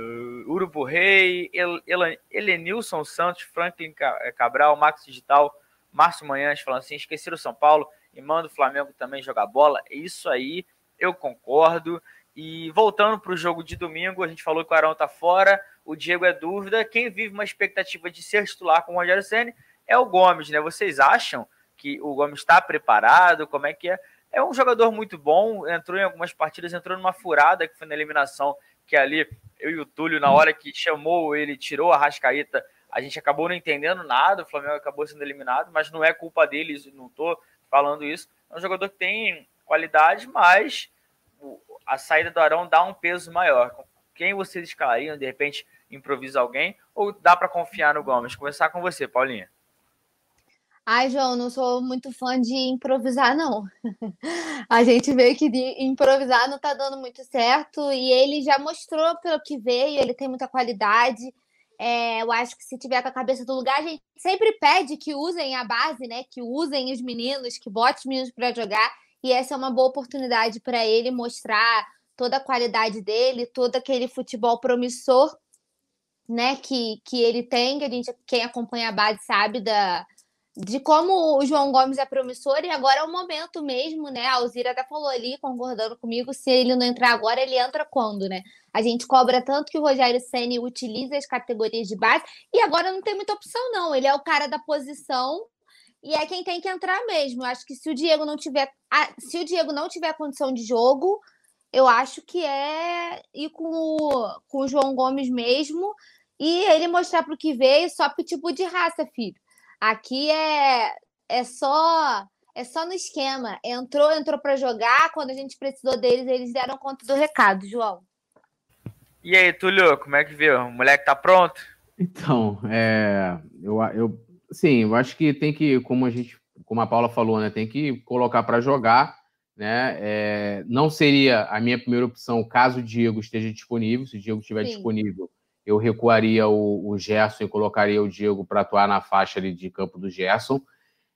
Urubu Rei, El, El, Elenilson Santos, Franklin é, Cabral, Max Digital, Márcio Manhães falando assim: esqueceram o São Paulo e manda o Flamengo também jogar bola. É isso aí, eu concordo. E voltando para o jogo de domingo, a gente falou que o Arão tá fora, o Diego é dúvida. Quem vive uma expectativa de ser titular com o Rogério Senna é o Gomes, né? Vocês acham que o Gomes está preparado? Como é que é? É um jogador muito bom, entrou em algumas partidas, entrou numa furada que foi na eliminação que ali eu e o Túlio, na hora que chamou ele, tirou a Rascaíta, a gente acabou não entendendo nada, o Flamengo acabou sendo eliminado, mas não é culpa deles, não estou falando isso. É um jogador que tem qualidade, mas a saída do Arão dá um peso maior. Quem vocês escalariam? De repente improvisa alguém? Ou dá para confiar no Gomes? Começar com você, Paulinha. Ai, João, não sou muito fã de improvisar, não. A gente vê que improvisar não tá dando muito certo e ele já mostrou pelo que veio, ele tem muita qualidade. É, eu acho que se tiver com a cabeça do lugar, a gente sempre pede que usem a base, né? Que usem os meninos, que botem os meninos para jogar. E essa é uma boa oportunidade para ele mostrar toda a qualidade dele, todo aquele futebol promissor, né? Que, que ele tem, a gente, quem acompanha a base sabe da, de como o João Gomes é promissor e agora é o momento mesmo, né? A Alzira até falou ali, concordando comigo, se ele não entrar agora, ele entra quando, né? A gente cobra tanto que o Rogério Ceni utiliza as categorias de base e agora não tem muita opção, não. Ele é o cara da posição e é quem tem que entrar mesmo. Eu acho que se o Diego não tiver, se o Diego não tiver condição de jogo, eu acho que é ir com o, com o João Gomes mesmo e ele mostrar para o que veio só tipo de raça, filho Aqui é, é só é só no esquema. Entrou, entrou para jogar. Quando a gente precisou deles, eles deram conta do recado, João. E aí, Túlio, como é que viu? O moleque tá pronto? Então, é, eu, eu, sim, eu acho que tem que, como a gente, como a Paula falou, né, tem que colocar para jogar, né? É, não seria a minha primeira opção caso o Diego esteja disponível. Se o Diego estiver sim. disponível, eu recuaria o, o Gerson e colocaria o Diego para atuar na faixa ali de campo do Gerson.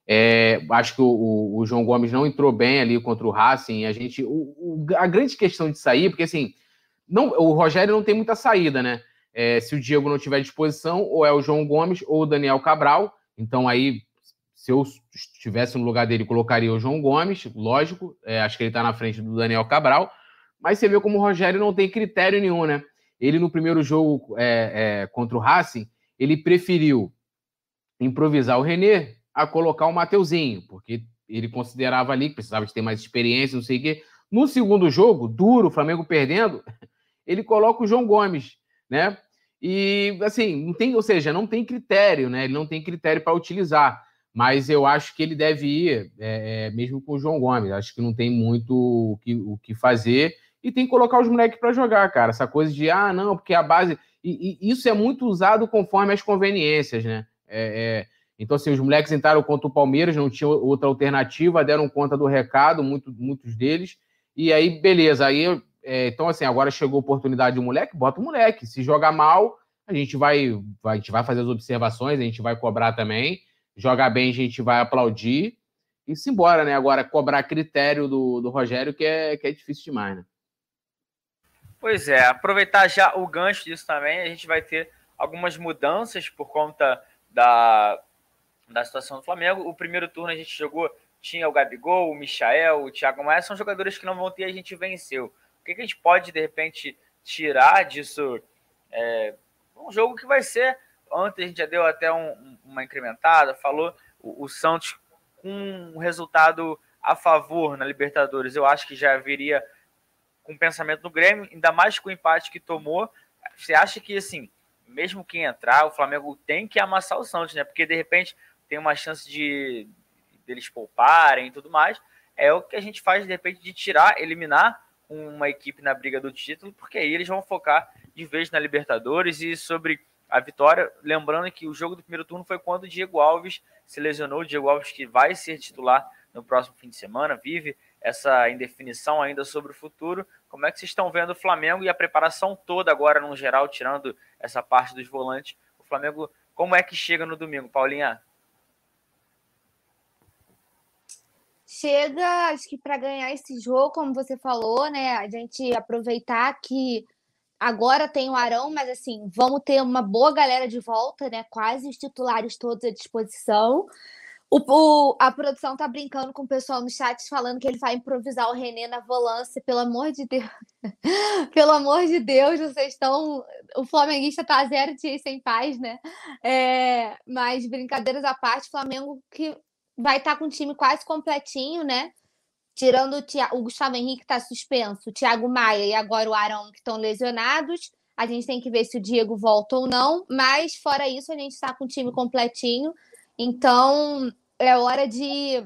É, acho que o, o, João Gomes não entrou bem ali contra o Racing. A gente, o, a grande questão de sair, porque assim, não, o Rogério não tem muita saída, né? É, se o Diego não tiver disposição, ou é o João Gomes ou o Daniel Cabral. Então aí, se eu estivesse no lugar dele, colocaria o João Gomes, lógico. É, acho que ele está na frente do Daniel Cabral. Mas você vê como o Rogério não tem critério nenhum, né? Ele, no primeiro jogo é, é, contra o Racing, ele preferiu improvisar o René a colocar o Mateuzinho, porque ele considerava ali que precisava de ter mais experiência, não sei o quê. No segundo jogo, duro, o Flamengo perdendo, ele coloca o João Gomes, né? E assim, não tem, ou seja, não tem critério, né? Ele não tem critério para utilizar. Mas eu acho que ele deve ir é, é, mesmo com o João Gomes. Acho que não tem muito o que, o que fazer e tem que colocar os moleques para jogar, cara. Essa coisa de, ah, não, porque a base. E, e isso é muito usado conforme as conveniências, né? É, é... Então, assim, os moleques entraram contra o Palmeiras, não tinha outra alternativa, deram conta do recado, muito, muitos deles. E aí, beleza. Aí, é, então, assim, agora chegou a oportunidade do moleque, bota o moleque. Se jogar mal, a gente vai, a gente vai fazer as observações, a gente vai cobrar também. Jogar bem, a gente vai aplaudir. E se embora, né? Agora, cobrar critério do, do Rogério, que é, que é difícil demais, né? Pois é, aproveitar já o gancho disso também, a gente vai ter algumas mudanças por conta da, da situação do Flamengo. O primeiro turno a gente jogou, tinha o Gabigol, o Michael, o Thiago Maia, são jogadores que não vão ter a gente venceu. O que, que a gente pode, de repente, tirar disso? É, um jogo que vai ser, ontem a gente já deu até um, uma incrementada, falou o, o Santos com um resultado a favor na Libertadores, eu acho que já viria com pensamento no Grêmio, ainda mais com o empate que tomou. Você acha que, assim, mesmo que entrar, o Flamengo tem que amassar o Santos, né? Porque, de repente, tem uma chance de deles pouparem e tudo mais. É o que a gente faz, de repente, de tirar, eliminar uma equipe na briga do título, porque aí eles vão focar de vez na Libertadores e sobre a vitória. Lembrando que o jogo do primeiro turno foi quando o Diego Alves se lesionou. O Diego Alves, que vai ser titular no próximo fim de semana, vive essa indefinição ainda sobre o futuro. Como é que vocês estão vendo o Flamengo e a preparação toda agora, no geral, tirando essa parte dos volantes? O Flamengo, como é que chega no domingo, Paulinha? Chega, acho que para ganhar esse jogo, como você falou, né? A gente aproveitar que agora tem o Arão, mas assim, vamos ter uma boa galera de volta, né? Quase os titulares todos à disposição. O, o, a produção tá brincando com o pessoal no chat falando que ele vai improvisar o René na volância, pelo amor de Deus. pelo amor de Deus, vocês estão. O flamenguista tá zero dias sem paz, né? É... Mas brincadeiras à parte, Flamengo que vai estar tá com o time quase completinho, né? Tirando o, Tia... o Gustavo Henrique está suspenso, o Thiago Maia e agora o Arão que estão lesionados. A gente tem que ver se o Diego volta ou não, mas fora isso, a gente está com o time completinho. Então, é hora de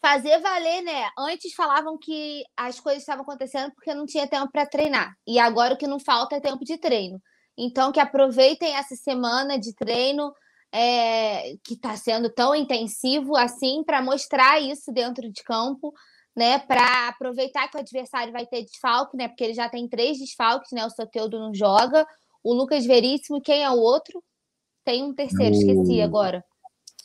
fazer valer, né? Antes falavam que as coisas estavam acontecendo porque não tinha tempo para treinar. E agora o que não falta é tempo de treino. Então, que aproveitem essa semana de treino é, que está sendo tão intensivo assim para mostrar isso dentro de campo, né? Para aproveitar que o adversário vai ter desfalque, né? Porque ele já tem três desfalques, né? O Soteudo não joga, o Lucas Veríssimo, quem é o outro? Tem um terceiro, esqueci agora.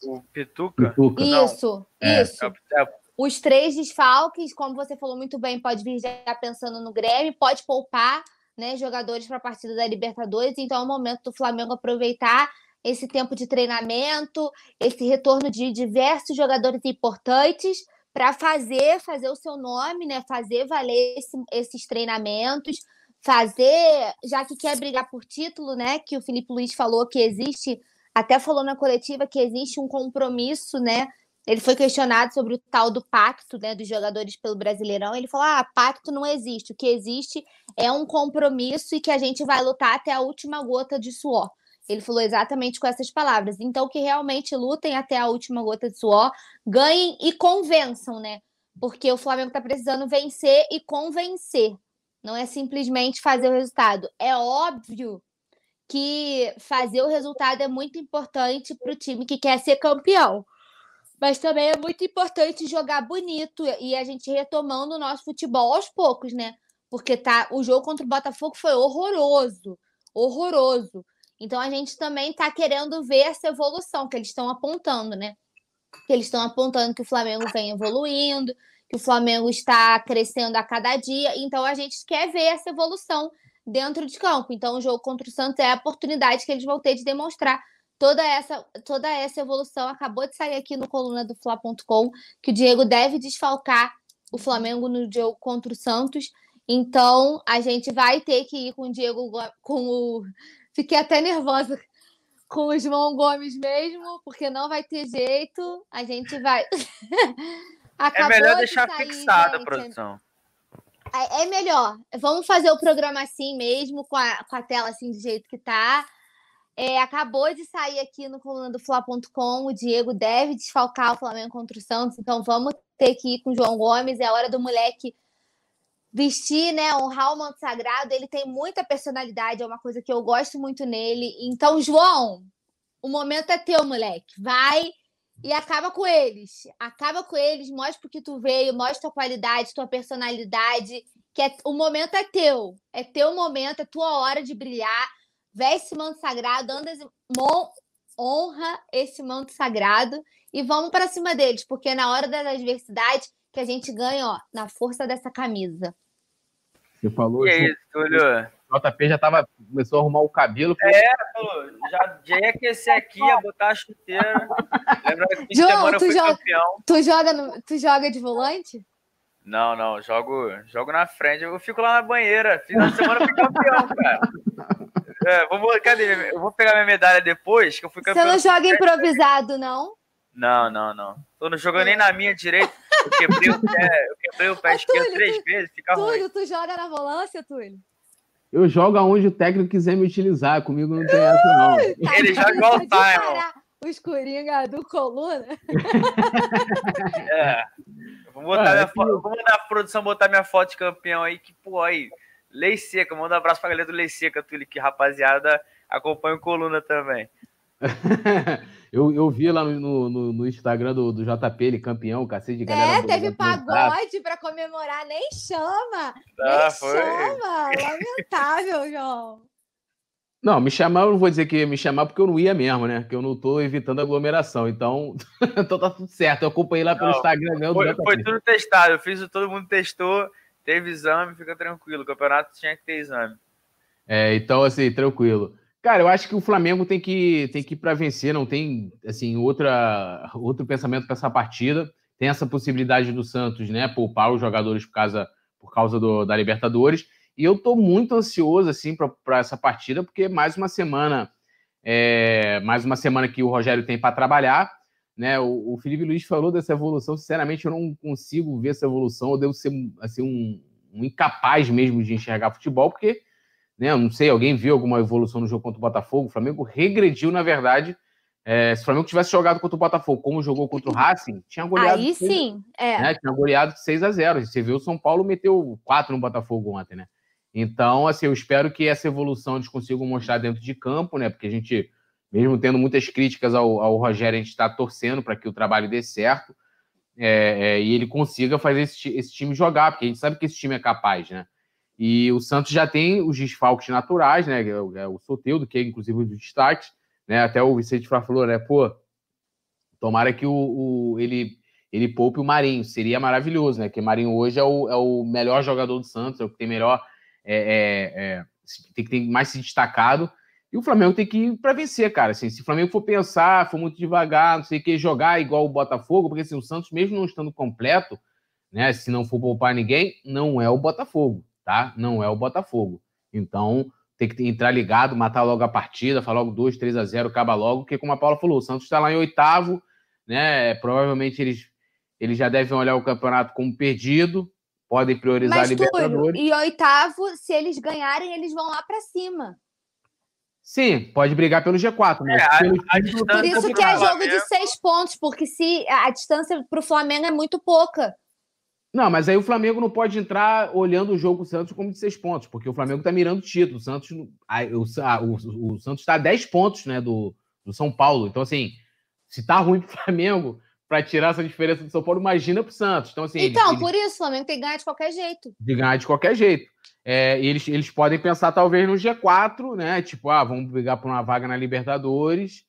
O Pituca? Pituca. Isso, é. isso. É. Os três desfalques, como você falou muito bem, pode vir já pensando no Grêmio, pode poupar né, jogadores para a partida da Libertadores. Então é o momento do Flamengo aproveitar esse tempo de treinamento, esse retorno de diversos jogadores importantes para fazer fazer o seu nome, né? Fazer valer esse, esses treinamentos, fazer, já que quer brigar por título, né? Que o Felipe Luiz falou que existe, até falou na coletiva que existe um compromisso, né? Ele foi questionado sobre o tal do pacto, né, dos jogadores pelo Brasileirão. Ele falou: "Ah, pacto não existe. O que existe é um compromisso e que a gente vai lutar até a última gota de suor." Ele falou exatamente com essas palavras. Então, que realmente lutem até a última gota de suor, ganhem e convençam, né? Porque o Flamengo está precisando vencer e convencer. Não é simplesmente fazer o resultado. É óbvio que fazer o resultado é muito importante para o time que quer ser campeão. Mas também é muito importante jogar bonito e a gente retomando o nosso futebol aos poucos, né? Porque tá, o jogo contra o Botafogo foi horroroso. Horroroso. Então a gente também está querendo ver essa evolução que eles estão apontando, né? Que eles estão apontando que o Flamengo vem evoluindo, o Flamengo está crescendo a cada dia. Então a gente quer ver essa evolução dentro de campo. Então o jogo contra o Santos é a oportunidade que eles vão ter de demonstrar toda essa toda essa evolução. Acabou de sair aqui no coluna do Fla.com que o Diego deve desfalcar o Flamengo no jogo contra o Santos. Então a gente vai ter que ir com o Diego com o fiquei até nervosa com o João Gomes mesmo, porque não vai ter jeito. A gente vai é melhor deixar de sair, fixada a produção. É, é, melhor. Vamos fazer o programa assim mesmo, com a, com a tela assim do jeito que tá. É, acabou de sair aqui no coluna do Fla.com. O Diego deve desfalcar o Flamengo contra o Santos, então vamos ter que ir com o João Gomes. É hora do moleque vestir, né, honrar o manto sagrado. Ele tem muita personalidade, é uma coisa que eu gosto muito nele. Então, João, o momento é teu, moleque. Vai e acaba com eles. Acaba com eles, mostra porque tu veio, mostra tua qualidade, tua personalidade, que é, o momento é teu. É teu momento, é tua hora de brilhar. Veste esse manto sagrado, anda, honra esse manto sagrado e vamos para cima deles, porque é na hora da adversidade que a gente ganha, ó, na força dessa camisa. Você falou. E é isso, Túlio? JP já tava, começou a arrumar o cabelo. É, já, já ia aquecer aqui, ia botar a chuteira. Lembra que João, semana tu joga, campeão. Tu joga, no, tu joga de volante? Não, não, jogo, jogo na frente. Eu fico lá na banheira. Final de semana eu fui campeão, cara. É, vou, cadê? Eu vou pegar minha medalha depois, que eu fui campeão. Você não joga improvisado, não? Não, não, não. Tô não jogando nem na minha direita. Eu quebrei o pé, eu quebrei o pé esquerdo três tu, vezes, fica Túlio, ruim. tu joga na volância, Túlio? Eu jogo aonde o técnico quiser me utilizar. Comigo não tem essa, não. Tá Ele joga igual o Simon. Os Coringa do Coluna. é. Vou, botar ah, minha é foto, vou mandar a produção botar minha foto de campeão aí, que, pô, aí. Lei Seca, manda um abraço pra galera do Lei Seca, Túlio, que rapaziada acompanha o Coluna também. eu, eu vi lá no, no, no Instagram do, do, JP, ele campeão, cacete de galera. É, teve pagode para comemorar, nem chama! Ah, nem foi. chama! Lamentável, João. Não, me chamar, eu não vou dizer que ia me chamar porque eu não ia mesmo, né? Que eu não tô evitando aglomeração. Então, então tá tudo certo. Eu acompanhei lá pelo não, Instagram mesmo. Foi, foi tudo testado. Eu fiz, todo mundo testou, teve exame, fica tranquilo. O campeonato tinha que ter exame. É, então, assim, tranquilo. Cara, eu acho que o Flamengo tem que, tem que ir para vencer, não tem assim outra, outro pensamento para essa partida. Tem essa possibilidade do Santos, né, poupar os jogadores por causa, por causa do, da Libertadores. E eu estou muito ansioso assim para essa partida, porque mais uma semana, é, mais uma semana que o Rogério tem para trabalhar. Né, o, o, Felipe Luiz falou dessa evolução. Sinceramente, eu não consigo ver essa evolução. Eu devo ser assim, um, um incapaz mesmo de enxergar futebol, porque né? Eu não sei, alguém viu alguma evolução no jogo contra o Botafogo? O Flamengo regrediu, na verdade. É, se o Flamengo tivesse jogado contra o Botafogo como jogou contra o Racing, tinha goleado. Aí 6, sim, é. Né? Tinha goleado 6 a 0 Você viu o São Paulo meteu 4 no Botafogo ontem, né? Então, assim, eu espero que essa evolução eles consigam mostrar dentro de campo, né? Porque a gente, mesmo tendo muitas críticas ao, ao Rogério, a gente está torcendo para que o trabalho dê certo é, é, e ele consiga fazer esse, esse time jogar, porque a gente sabe que esse time é capaz, né? E o Santos já tem os desfalques naturais, né? É o, é o Soteudo, que é inclusive o destaque, né? Até o Vicente Flá falou, né? Pô, tomara que o, o, ele, ele poupe o Marinho. Seria maravilhoso, né? Porque Marinho hoje é o, é o melhor jogador do Santos, é o que tem melhor. É, é, é, tem que ter mais se destacado. E o Flamengo tem que ir para vencer, cara. Assim, se o Flamengo for pensar, for muito devagar, não sei o que, jogar igual o Botafogo, porque assim, o Santos, mesmo não estando completo, né? Se não for poupar ninguém, não é o Botafogo tá? Não é o Botafogo. Então, tem que entrar ligado, matar logo a partida, falar logo 2, 3 a 0, acaba logo, porque como a Paula falou, o Santos está lá em oitavo, né? Provavelmente eles, eles já devem olhar o campeonato como perdido, podem priorizar Mas, a Libertadores. e oitavo, se eles ganharem, eles vão lá para cima. Sim, pode brigar pelo G4, mas é, pelo a, a Por isso que é jogo de seis pontos, porque se a distância para o Flamengo é muito pouca. Não, mas aí o Flamengo não pode entrar olhando o jogo do Santos como de seis pontos, porque o Flamengo está mirando o título. O Santos, o, o, o Santos está a 10 pontos né, do, do São Paulo. Então, assim, se tá ruim para o Flamengo, para tirar essa diferença do São Paulo, imagina para o Santos. Então, assim, então eles, por isso, o Flamengo tem que ganhar de qualquer jeito. De ganhar de qualquer jeito. É, eles, eles podem pensar, talvez, no G4, né? Tipo, ah, vamos brigar por uma vaga na Libertadores,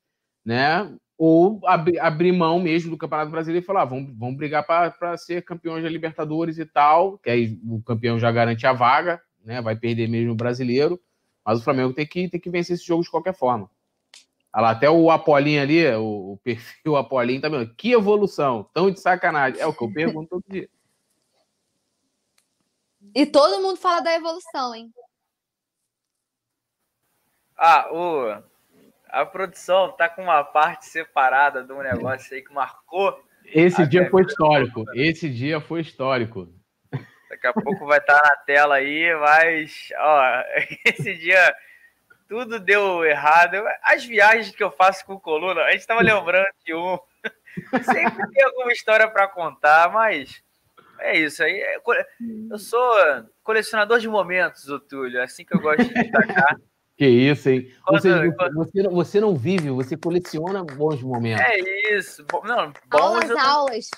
né? Ou ab abrir mão mesmo do Campeonato Brasileiro e falar, ah, vamos, vamos brigar para ser campeões da Libertadores e tal, que aí o campeão já garante a vaga, né? Vai perder mesmo o brasileiro, mas o Flamengo tem que, tem que vencer esse jogo de qualquer forma. Olha lá, até o Apolinho ali, o, o perfil Apolinho tá vendo? Que evolução, tão de sacanagem. É o que eu pergunto todo dia. E todo mundo fala da evolução, hein? Ah, o a produção tá com uma parte separada de um negócio aí que marcou. Esse dia foi histórico. Esse dia foi histórico. Daqui a pouco vai estar tá na tela aí, mas ó, esse dia tudo deu errado. As viagens que eu faço com o Coluna, a gente estava lembrando de um. Sempre tem alguma história para contar, mas é isso aí. Eu sou colecionador de momentos, o Túlio, é assim que eu gosto de destacar. Que isso, hein? Quando, você, quando... você, você, não vive, você coleciona bons momentos. É isso. Não, bons aulas, aulas.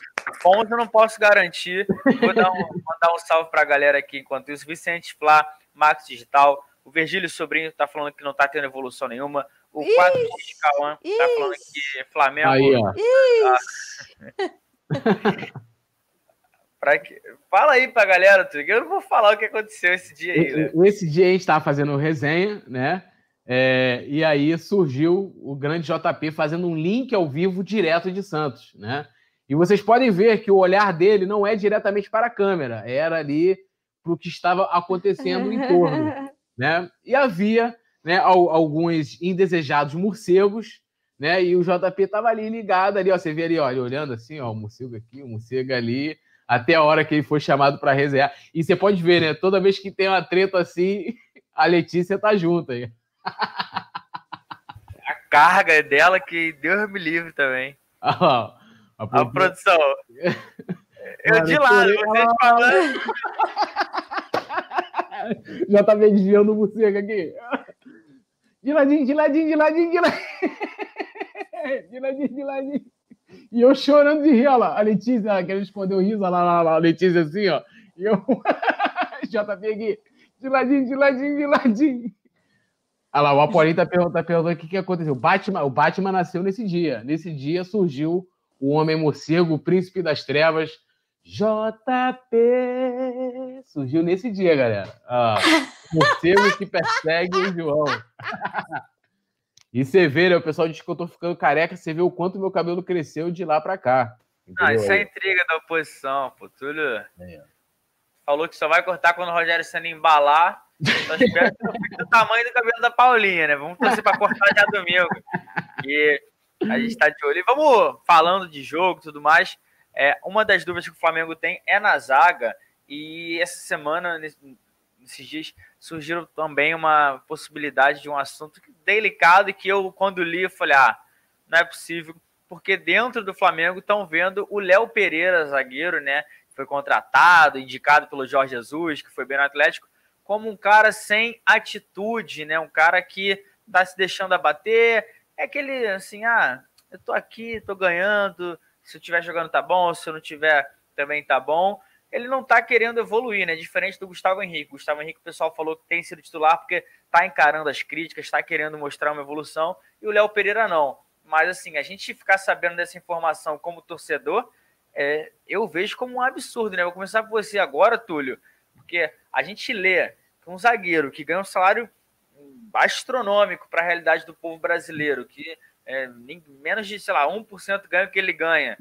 Bons eu não posso garantir. Vou dar um, mandar um salve para a galera aqui enquanto isso. Vicente Flá, Max Digital. O Virgílio Sobrinho tá falando que não tá tendo evolução nenhuma. O 4 de Cauã tá falando que Flamengo. Aí, ó. Tá... Pra que... Fala aí pra galera. Eu não vou falar o que aconteceu esse dia aí. Né? Esse dia a gente estava fazendo resenha, né? É, e aí surgiu o grande JP fazendo um link ao vivo direto de Santos, né? E vocês podem ver que o olhar dele não é diretamente para a câmera, era ali para o que estava acontecendo em torno, né? E havia né, alguns indesejados morcegos, né? E o JP estava ali ligado ali, ó, você vê ali, ó, olhando assim, ó, o morcego aqui, o morcego ali, até a hora que ele foi chamado para resenhar. E você pode ver, né? Toda vez que tem uma treta assim, a Letícia tá junto aí. A carga é dela que Deus me livre também. Ah, a, a, produção. Eu de lado, vocês falando. Já tá desviando o morcego aqui. De ladinho, de ladinho, de ladinho, de ladinho. De ladinho, de ladinho. E eu chorando de rir, olha lá. A Letícia, querendo esconder o riso, olha lá, lá, lá, a Letícia assim, ó. E eu, JP aqui, de ladinho, de ladinho, de ladinho. Olha lá, o Apolinho tá perguntando, tá perguntando o que, que aconteceu. O Batman, o Batman nasceu nesse dia. Nesse dia surgiu o Homem Morcego, o Príncipe das Trevas, JP. Surgiu nesse dia, galera. Ah, morcego que persegue o João. E você vê, né? O pessoal diz que eu tô ficando careca, você vê o quanto meu cabelo cresceu de lá pra cá. Não, isso é intriga da oposição, pô. Túlio é. falou que só vai cortar quando o Rogério Senna embalar. Só espero que não do tamanho do cabelo da Paulinha, né? Vamos torcer pra cortar já domingo. E a gente tá de olho. E vamos falando de jogo e tudo mais. É, uma das dúvidas que o Flamengo tem é na zaga. E essa semana, nesses dias, surgiu também uma possibilidade de um assunto delicado e que eu, quando li, falei: ah, não é possível, porque dentro do Flamengo estão vendo o Léo Pereira, zagueiro, né? Foi contratado, indicado pelo Jorge Jesus, que foi bem no Atlético, como um cara sem atitude, né? Um cara que tá se deixando abater. É aquele assim, ah, eu tô aqui, tô ganhando. Se eu estiver jogando tá bom, se eu não tiver também tá bom ele não está querendo evoluir, né? Diferente do Gustavo Henrique. O Gustavo Henrique, o pessoal falou que tem sido titular porque está encarando as críticas, está querendo mostrar uma evolução, e o Léo Pereira não. Mas, assim, a gente ficar sabendo dessa informação como torcedor, é, eu vejo como um absurdo, né? Vou começar por você agora, Túlio, porque a gente lê que um zagueiro que ganha um salário astronômico para a realidade do povo brasileiro, que é, menos de, sei lá, 1% ganha o que ele ganha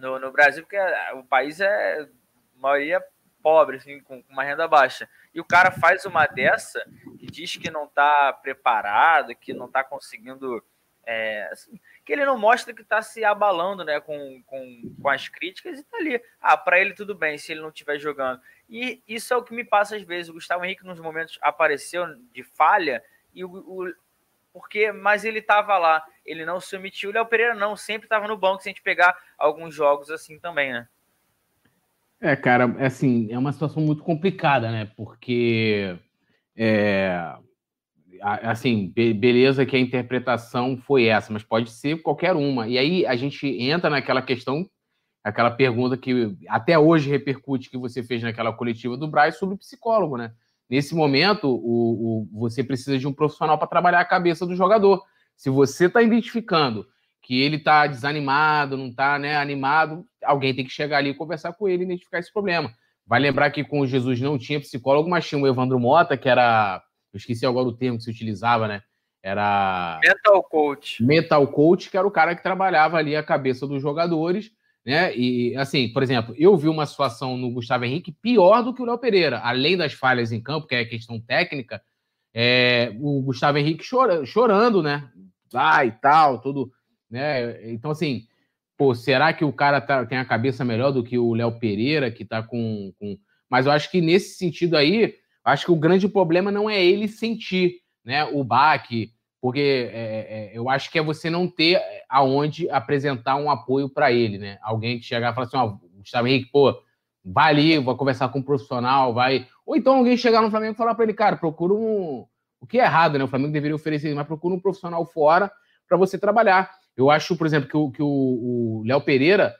no, no Brasil, porque o país é maioria pobre, assim, com uma renda baixa. E o cara faz uma dessa e diz que não está preparado, que não está conseguindo. É, assim, que ele não mostra que está se abalando né, com, com, com as críticas e está ali. Ah, para ele tudo bem se ele não estiver jogando. E isso é o que me passa às vezes. O Gustavo Henrique, nos momentos, apareceu de falha, e o, o porque mas ele estava lá, ele não se omitiu. O Léo Pereira não, sempre estava no banco, se a gente pegar alguns jogos assim também, né? É, cara, é assim, é uma situação muito complicada, né? Porque é, assim, beleza que a interpretação foi essa, mas pode ser qualquer uma. E aí a gente entra naquela questão, aquela pergunta que até hoje repercute que você fez naquela coletiva do Braz sobre o psicólogo, né? Nesse momento, o, o você precisa de um profissional para trabalhar a cabeça do jogador. Se você está identificando que ele está desanimado, não está né, animado, alguém tem que chegar ali e conversar com ele e identificar esse problema. Vai lembrar que com o Jesus não tinha psicólogo, mas tinha o Evandro Mota, que era. Eu esqueci agora o termo que se utilizava, né? Era. Mental coach. Mental coach, que era o cara que trabalhava ali a cabeça dos jogadores né? E assim, por exemplo, eu vi uma situação no Gustavo Henrique pior do que o Léo Pereira, além das falhas em campo, que é questão técnica, é, o Gustavo Henrique chora, chorando, né? Ah, e tal, tudo, né? Então, assim, pô, será que o cara tá, tem a cabeça melhor do que o Léo Pereira, que tá com, com. Mas eu acho que nesse sentido aí, acho que o grande problema não é ele sentir, né? O baque, porque é, é, eu acho que é você não ter aonde apresentar um apoio para ele, né? Alguém que chegar e falar assim, ó, oh, Gustavo Henrique, pô, vai ali, vai conversar com um profissional, vai... Ou então alguém chegar no Flamengo e falar para ele, cara, procura um... O que é errado, né? O Flamengo deveria oferecer, mas procura um profissional fora para você trabalhar. Eu acho, por exemplo, que o, que o, o Léo Pereira,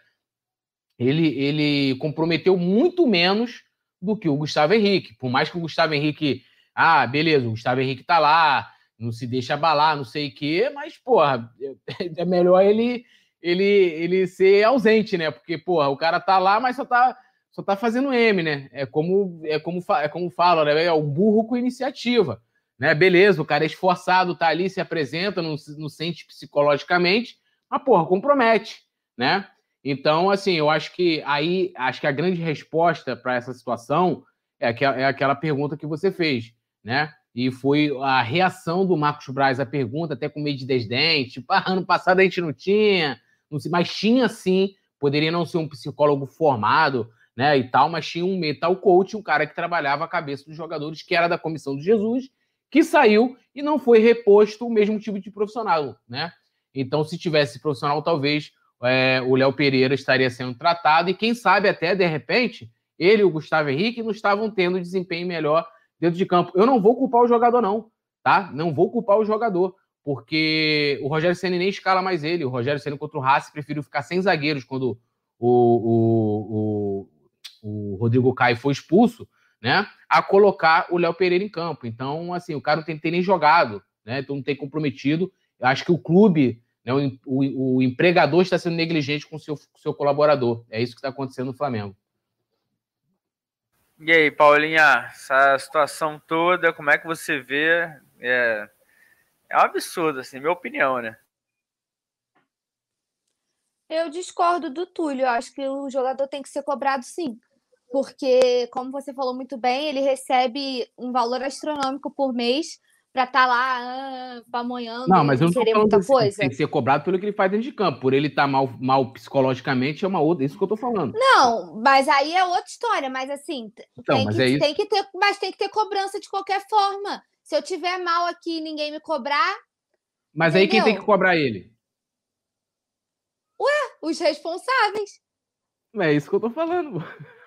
ele, ele comprometeu muito menos do que o Gustavo Henrique. Por mais que o Gustavo Henrique... Ah, beleza, o Gustavo Henrique tá lá, não se deixa abalar, não sei o quê, mas, porra, é melhor ele, ele, ele ser ausente, né? Porque, porra, o cara tá lá, mas só tá, só tá fazendo M, né? É como, é como, é como fala, né? É o burro com iniciativa, né? Beleza, o cara é esforçado, tá ali, se apresenta, não, não sente psicologicamente, mas, porra, compromete, né? Então, assim, eu acho que aí, acho que a grande resposta para essa situação é aquela, é aquela pergunta que você fez, né? E foi a reação do Marcos Braz à pergunta, até com meio de desdém, tipo, ah, ano passado a gente não tinha, não sei, mas tinha sim, poderia não ser um psicólogo formado, né, e tal, mas tinha um metal coach, um cara que trabalhava a cabeça dos jogadores, que era da comissão de Jesus, que saiu e não foi reposto o mesmo tipo de profissional, né? Então, se tivesse profissional, talvez é, o Léo Pereira estaria sendo tratado, e quem sabe até, de repente, ele e o Gustavo Henrique não estavam tendo desempenho melhor dentro de campo. Eu não vou culpar o jogador, não, tá? Não vou culpar o jogador, porque o Rogério Senna nem escala mais ele. O Rogério Senna contra o Racing preferiu ficar sem zagueiros quando o, o, o, o Rodrigo Caio foi expulso, né? A colocar o Léo Pereira em campo. Então, assim, o cara não tem que ter nem jogado, né? Então não tem comprometido. Eu acho que o clube né, o, empregador está sendo negligente com o seu, seu colaborador. É isso que está acontecendo no Flamengo. E aí, Paulinha, essa situação toda, como é que você vê? É, é um absurdo, assim, minha opinião, né? Eu discordo do Túlio. Acho que o jogador tem que ser cobrado sim. Porque, como você falou muito bem, ele recebe um valor astronômico por mês para estar tá lá ah, pamonhando não, mas eu não querer muita assim, coisa. Tem que ser cobrado pelo que ele faz dentro de campo. Por ele estar tá mal, mal psicologicamente, é uma outra. Isso que eu tô falando. Não, mas aí é outra história. Mas assim, então, tem, mas que, é tem que ter, mas tem que ter cobrança de qualquer forma. Se eu tiver mal aqui e ninguém me cobrar. Mas entendeu? aí quem tem que cobrar ele? Ué, os responsáveis. É isso que eu tô falando.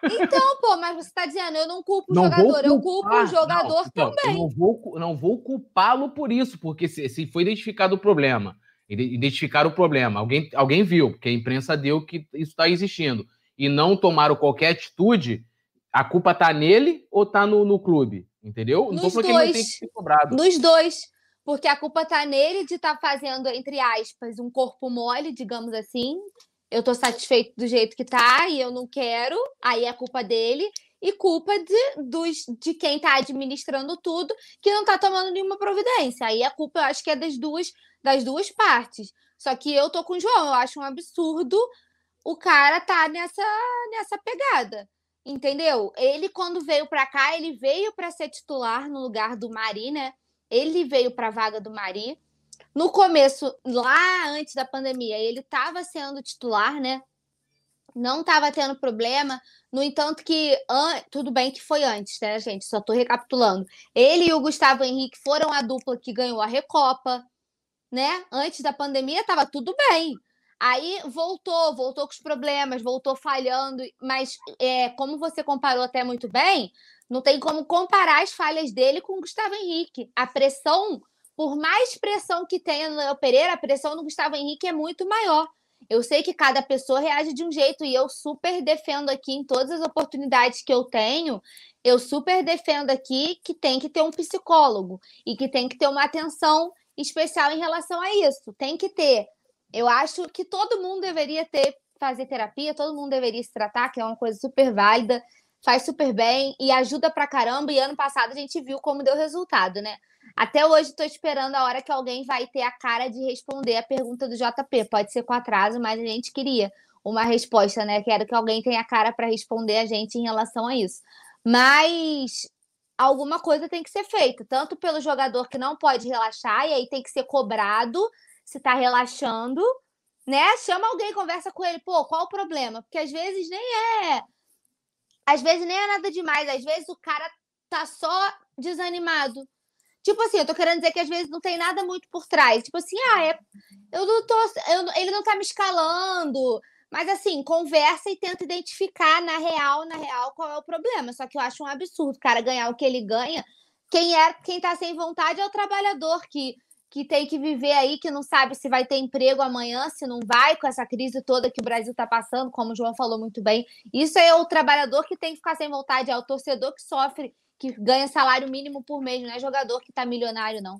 Então, pô, mas você está dizendo, eu não culpo o não jogador, eu culpo o jogador não, também. Não vou, não vou culpá-lo por isso, porque se, se foi identificado o problema, identificar o problema, alguém, alguém viu, porque a imprensa deu que isso está existindo, e não tomaram qualquer atitude, a culpa tá nele ou tá no, no clube? Entendeu? Nos dois. não tem que ser cobrado. Nos dois. Porque a culpa tá nele de estar tá fazendo, entre aspas, um corpo mole, digamos assim, eu tô satisfeito do jeito que tá e eu não quero, aí é culpa dele, e culpa de, dos, de quem tá administrando tudo que não tá tomando nenhuma providência. Aí a culpa eu acho que é das duas, das duas partes. Só que eu tô com o João, eu acho um absurdo o cara tá nessa, nessa pegada. Entendeu? Ele, quando veio para cá, ele veio para ser titular no lugar do Mari, né? Ele veio para vaga do Mari. No começo, lá antes da pandemia, ele estava sendo titular, né? Não estava tendo problema. No entanto, que an... tudo bem que foi antes, né, gente? Só estou recapitulando. Ele e o Gustavo Henrique foram a dupla que ganhou a Recopa, né? Antes da pandemia estava tudo bem. Aí voltou, voltou com os problemas, voltou falhando, mas é, como você comparou até muito bem, não tem como comparar as falhas dele com o Gustavo Henrique. A pressão por mais pressão que tenha no Léo Pereira, a pressão no Gustavo Henrique é muito maior. Eu sei que cada pessoa reage de um jeito e eu super defendo aqui em todas as oportunidades que eu tenho, eu super defendo aqui que tem que ter um psicólogo e que tem que ter uma atenção especial em relação a isso. Tem que ter. Eu acho que todo mundo deveria ter fazer terapia, todo mundo deveria se tratar, que é uma coisa super válida, faz super bem e ajuda pra caramba. E ano passado a gente viu como deu resultado, né? Até hoje estou esperando a hora que alguém vai ter a cara de responder a pergunta do JP. Pode ser com atraso, mas a gente queria uma resposta, né? Quero que alguém tenha a cara para responder a gente em relação a isso. Mas alguma coisa tem que ser feita, tanto pelo jogador que não pode relaxar, e aí tem que ser cobrado se está relaxando, né? Chama alguém, conversa com ele, pô, qual o problema? Porque às vezes nem é. Às vezes nem é nada demais, às vezes o cara tá só desanimado. Tipo assim, eu tô querendo dizer que às vezes não tem nada muito por trás. Tipo assim, ah, é, eu não tô. Eu, ele não tá me escalando. Mas assim, conversa e tenta identificar na real, na real, qual é o problema. Só que eu acho um absurdo o cara ganhar o que ele ganha. Quem é, quem tá sem vontade é o trabalhador que, que tem que viver aí, que não sabe se vai ter emprego amanhã, se não vai, com essa crise toda que o Brasil tá passando, como o João falou muito bem. Isso é o trabalhador que tem que ficar sem vontade, é o torcedor que sofre que ganha salário mínimo por mês, não é jogador que está milionário, não.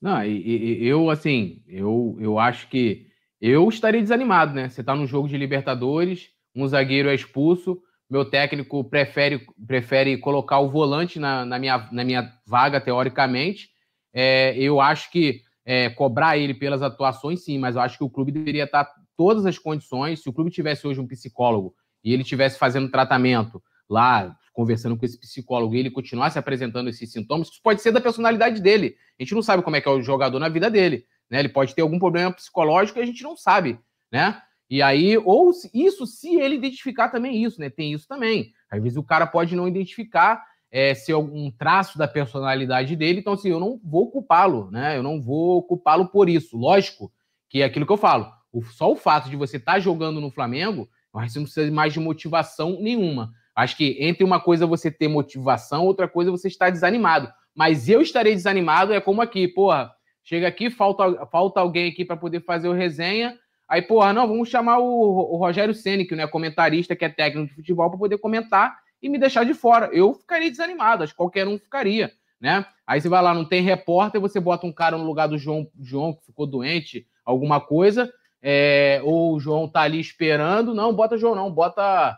Não, e, e, eu, assim, eu, eu acho que eu estaria desanimado, né? Você está no jogo de Libertadores, um zagueiro é expulso, meu técnico prefere, prefere colocar o volante na, na, minha, na minha vaga, teoricamente. É, eu acho que é, cobrar ele pelas atuações, sim, mas eu acho que o clube deveria estar todas as condições. Se o clube tivesse hoje um psicólogo e ele tivesse fazendo tratamento lá, conversando com esse psicólogo e ele continuasse apresentando esses sintomas, isso pode ser da personalidade dele. A gente não sabe como é que é o jogador na vida dele, né? Ele pode ter algum problema psicológico e a gente não sabe, né? E aí, ou isso se ele identificar também isso, né? Tem isso também. Às vezes o cara pode não identificar é, algum traço da personalidade dele, então assim, eu não vou culpá-lo, né? Eu não vou culpá-lo por isso. Lógico que é aquilo que eu falo. Só o fato de você estar tá jogando no Flamengo, você não precisa mais de motivação nenhuma. Acho que entre uma coisa você ter motivação, outra coisa você estar desanimado. Mas eu estarei desanimado, é como aqui, porra, chega aqui, falta, falta alguém aqui para poder fazer o resenha. Aí, porra, não, vamos chamar o, o Rogério Ceni, que não é comentarista, que é técnico de futebol, para poder comentar e me deixar de fora. Eu ficaria desanimado, acho que qualquer um ficaria, né? Aí você vai lá, não tem repórter, você bota um cara no lugar do João, João que ficou doente, alguma coisa, é, ou o João tá ali esperando, não, bota João não, bota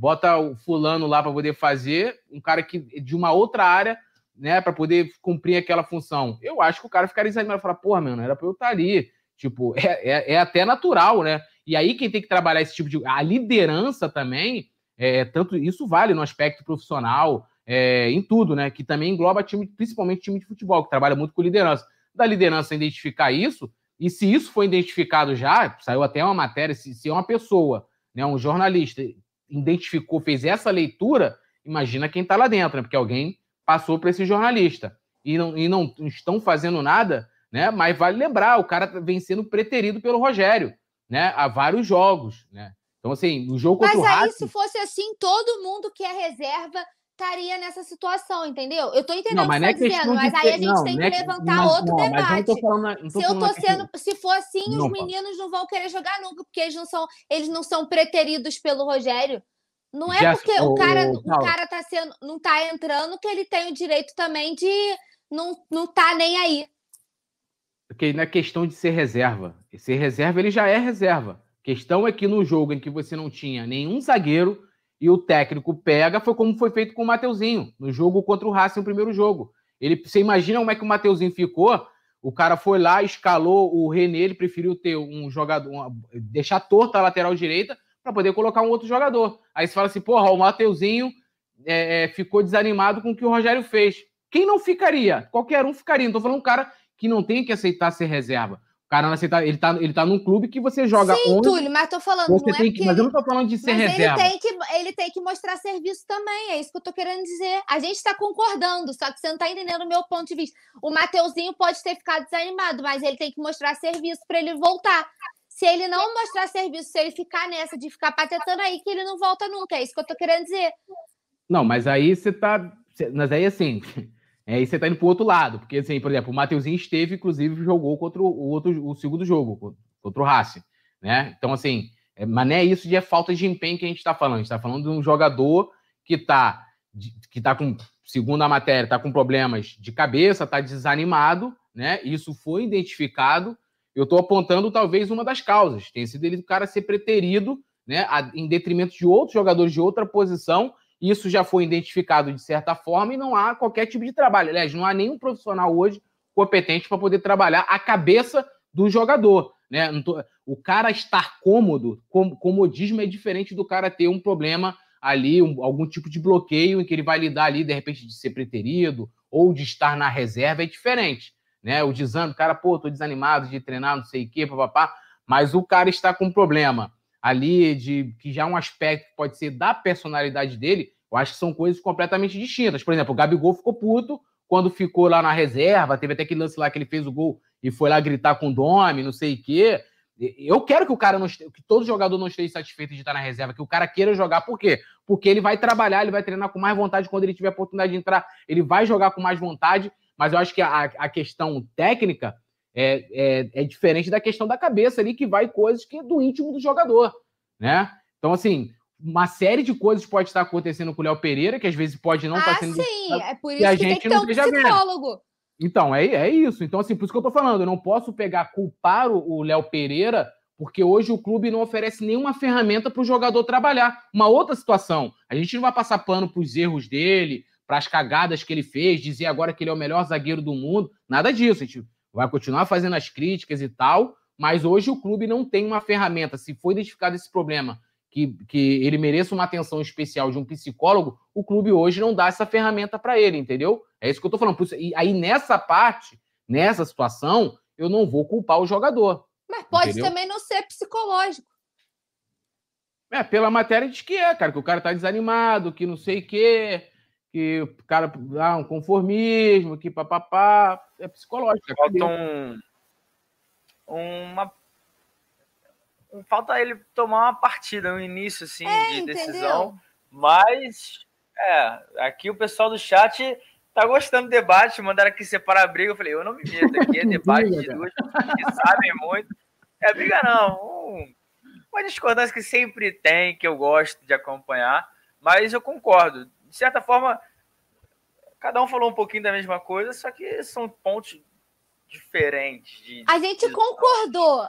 bota o fulano lá para poder fazer, um cara que de uma outra área, né, para poder cumprir aquela função. Eu acho que o cara ficaria desanimado, falar, porra, mano, era para eu estar tá ali. Tipo, é, é, é, até natural, né? E aí quem tem que trabalhar esse tipo de a liderança também, é, tanto isso vale no aspecto profissional, é, em tudo, né? Que também engloba time, principalmente time de futebol, que trabalha muito com liderança. Da liderança identificar isso, e se isso foi identificado já, saiu até uma matéria, se, se uma pessoa, né, um jornalista, identificou, fez essa leitura, imagina quem está lá dentro, né? Porque alguém passou para esse jornalista. E não, e não estão fazendo nada, né? Mas vale lembrar, o cara vem sendo preterido pelo Rogério, né? Há vários jogos, né? Então, assim, o jogo contra Mas aí, o Racing... se fosse assim, todo mundo que é reserva estaria nessa situação, entendeu? Eu tô entendendo não, o que você está dizendo, mas aí a gente não, tem que é levantar mas, outro debate. Falando, se eu tô sendo, se for assim, os meninos não vão querer jogar nunca, porque eles não são, eles não são preteridos pelo Rogério. Não é porque o, o cara, o, o cara tá sendo, não tá entrando que ele tem o direito também de não, não tá nem aí. Porque não é questão de ser reserva. Ser reserva, ele já é reserva. A questão é que no jogo em que você não tinha nenhum zagueiro, e o técnico pega, foi como foi feito com o Mateuzinho, no jogo contra o Racing, no primeiro jogo. Ele, você imagina como é que o Mateuzinho ficou? O cara foi lá, escalou o René, ele preferiu ter um jogador, uma, deixar torta a lateral direita para poder colocar um outro jogador. Aí você fala assim, porra, o Mateuzinho é, é, ficou desanimado com o que o Rogério fez. Quem não ficaria? Qualquer um ficaria. Não tô falando um cara que não tem que aceitar ser reserva cara não aceita, ele tá, ele tá num clube que você joga Sim, onde... Túlio, mas tô falando, você não é tem é que, Mas eu não tô falando de ser mas reserva. Ele tem, que, ele tem que mostrar serviço também, é isso que eu tô querendo dizer. A gente tá concordando, só que você não tá entendendo o meu ponto de vista. O Mateuzinho pode ter ficado desanimado, mas ele tem que mostrar serviço para ele voltar. Se ele não mostrar serviço, se ele ficar nessa de ficar patetando aí, que ele não volta nunca, é isso que eu tô querendo dizer. Não, mas aí você tá... Mas aí, assim... É, aí você tá indo pro outro lado, porque, assim, por exemplo, o Mateuzinho esteve, inclusive, jogou contra o outro, o segundo jogo, contra o Racing, né? Então, assim, é, mas não é isso de é falta de empenho que a gente tá falando. A gente tá falando de um jogador que tá, que tá com, segundo a matéria, tá com problemas de cabeça, tá desanimado, né? Isso foi identificado. Eu tô apontando, talvez, uma das causas. Tem sido ele o cara ser preterido, né? Em detrimento de outros jogadores de outra posição isso já foi identificado de certa forma e não há qualquer tipo de trabalho. Aliás, não há nenhum profissional hoje competente para poder trabalhar a cabeça do jogador. Né? O cara estar cômodo, comodismo é diferente do cara ter um problema ali, um, algum tipo de bloqueio em que ele vai lidar ali, de repente, de ser preterido ou de estar na reserva, é diferente. Né? O desânimo, o cara, pô, tô desanimado de treinar, não sei o quê, papapá, mas o cara está com problema ali, de que já é um aspecto que pode ser da personalidade dele, eu acho que são coisas completamente distintas. Por exemplo, o Gabigol ficou puto quando ficou lá na reserva, teve até aquele lance lá que ele fez o gol e foi lá gritar com o Domi, não sei o quê. Eu quero que o cara não esteja, que todo jogador não esteja satisfeito de estar na reserva, que o cara queira jogar, por quê? Porque ele vai trabalhar, ele vai treinar com mais vontade quando ele tiver a oportunidade de entrar, ele vai jogar com mais vontade, mas eu acho que a, a questão técnica é, é, é, diferente da questão da cabeça ali, que vai coisas que é do íntimo do jogador, né? Então, assim, uma série de coisas pode estar acontecendo com o Léo Pereira, que às vezes pode não estar ah, sendo. Sim, é por isso que, a gente tem que ter um psicólogo. Vendo. Então, é, é isso. Então, assim, por isso que eu tô falando, eu não posso pegar, culpar o Léo Pereira, porque hoje o clube não oferece nenhuma ferramenta para o jogador trabalhar. Uma outra situação, a gente não vai passar pano para os erros dele, para as cagadas que ele fez, dizer agora que ele é o melhor zagueiro do mundo, nada disso. A gente vai continuar fazendo as críticas e tal, mas hoje o clube não tem uma ferramenta. Se for identificado esse problema, que, que ele mereça uma atenção especial de um psicólogo, o clube hoje não dá essa ferramenta para ele, entendeu? É isso que eu tô falando. E aí, nessa parte, nessa situação, eu não vou culpar o jogador. Mas pode entendeu? também não ser psicológico. É, pela matéria diz que é, cara, que o cara tá desanimado, que não sei o quê, que o cara dá ah, um conformismo, que papapá, é psicológico. É Falta um, uma falta ele tomar uma partida, um início assim é, de decisão Mas, é, aqui o pessoal do chat tá gostando do debate, mandaram aqui separar a briga. Eu falei, eu não me meto aqui, é debate de duas pessoas que sabem muito. É briga não, um, uma discordância que sempre tem, que eu gosto de acompanhar, mas eu concordo. De certa forma, cada um falou um pouquinho da mesma coisa, só que são pontos diferentes. De, a gente de... concordou.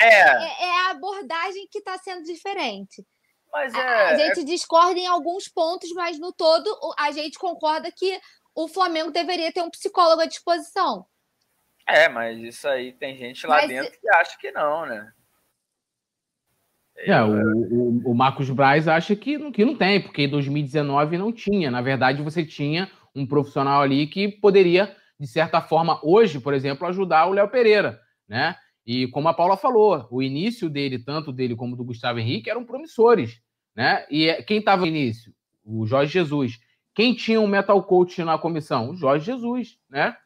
É. é. é a abordagem que está sendo diferente. Mas é, a, gente é... discorda em alguns pontos, mas no todo a gente concorda que o Flamengo deveria ter um psicólogo à disposição. É, mas isso aí tem gente lá mas... dentro que acha que não, né? É, o, o, o, Marcos Braz acha que, que não tem, porque em 2019 não tinha. Na verdade, você tinha um profissional ali que poderia, de certa forma, hoje, por exemplo, ajudar o Léo Pereira, né? E como a Paula falou, o início dele, tanto dele como do Gustavo Henrique, eram promissores, né? E é, quem estava no início? O Jorge Jesus. Quem tinha um metal coach na comissão? O Jorge Jesus, né?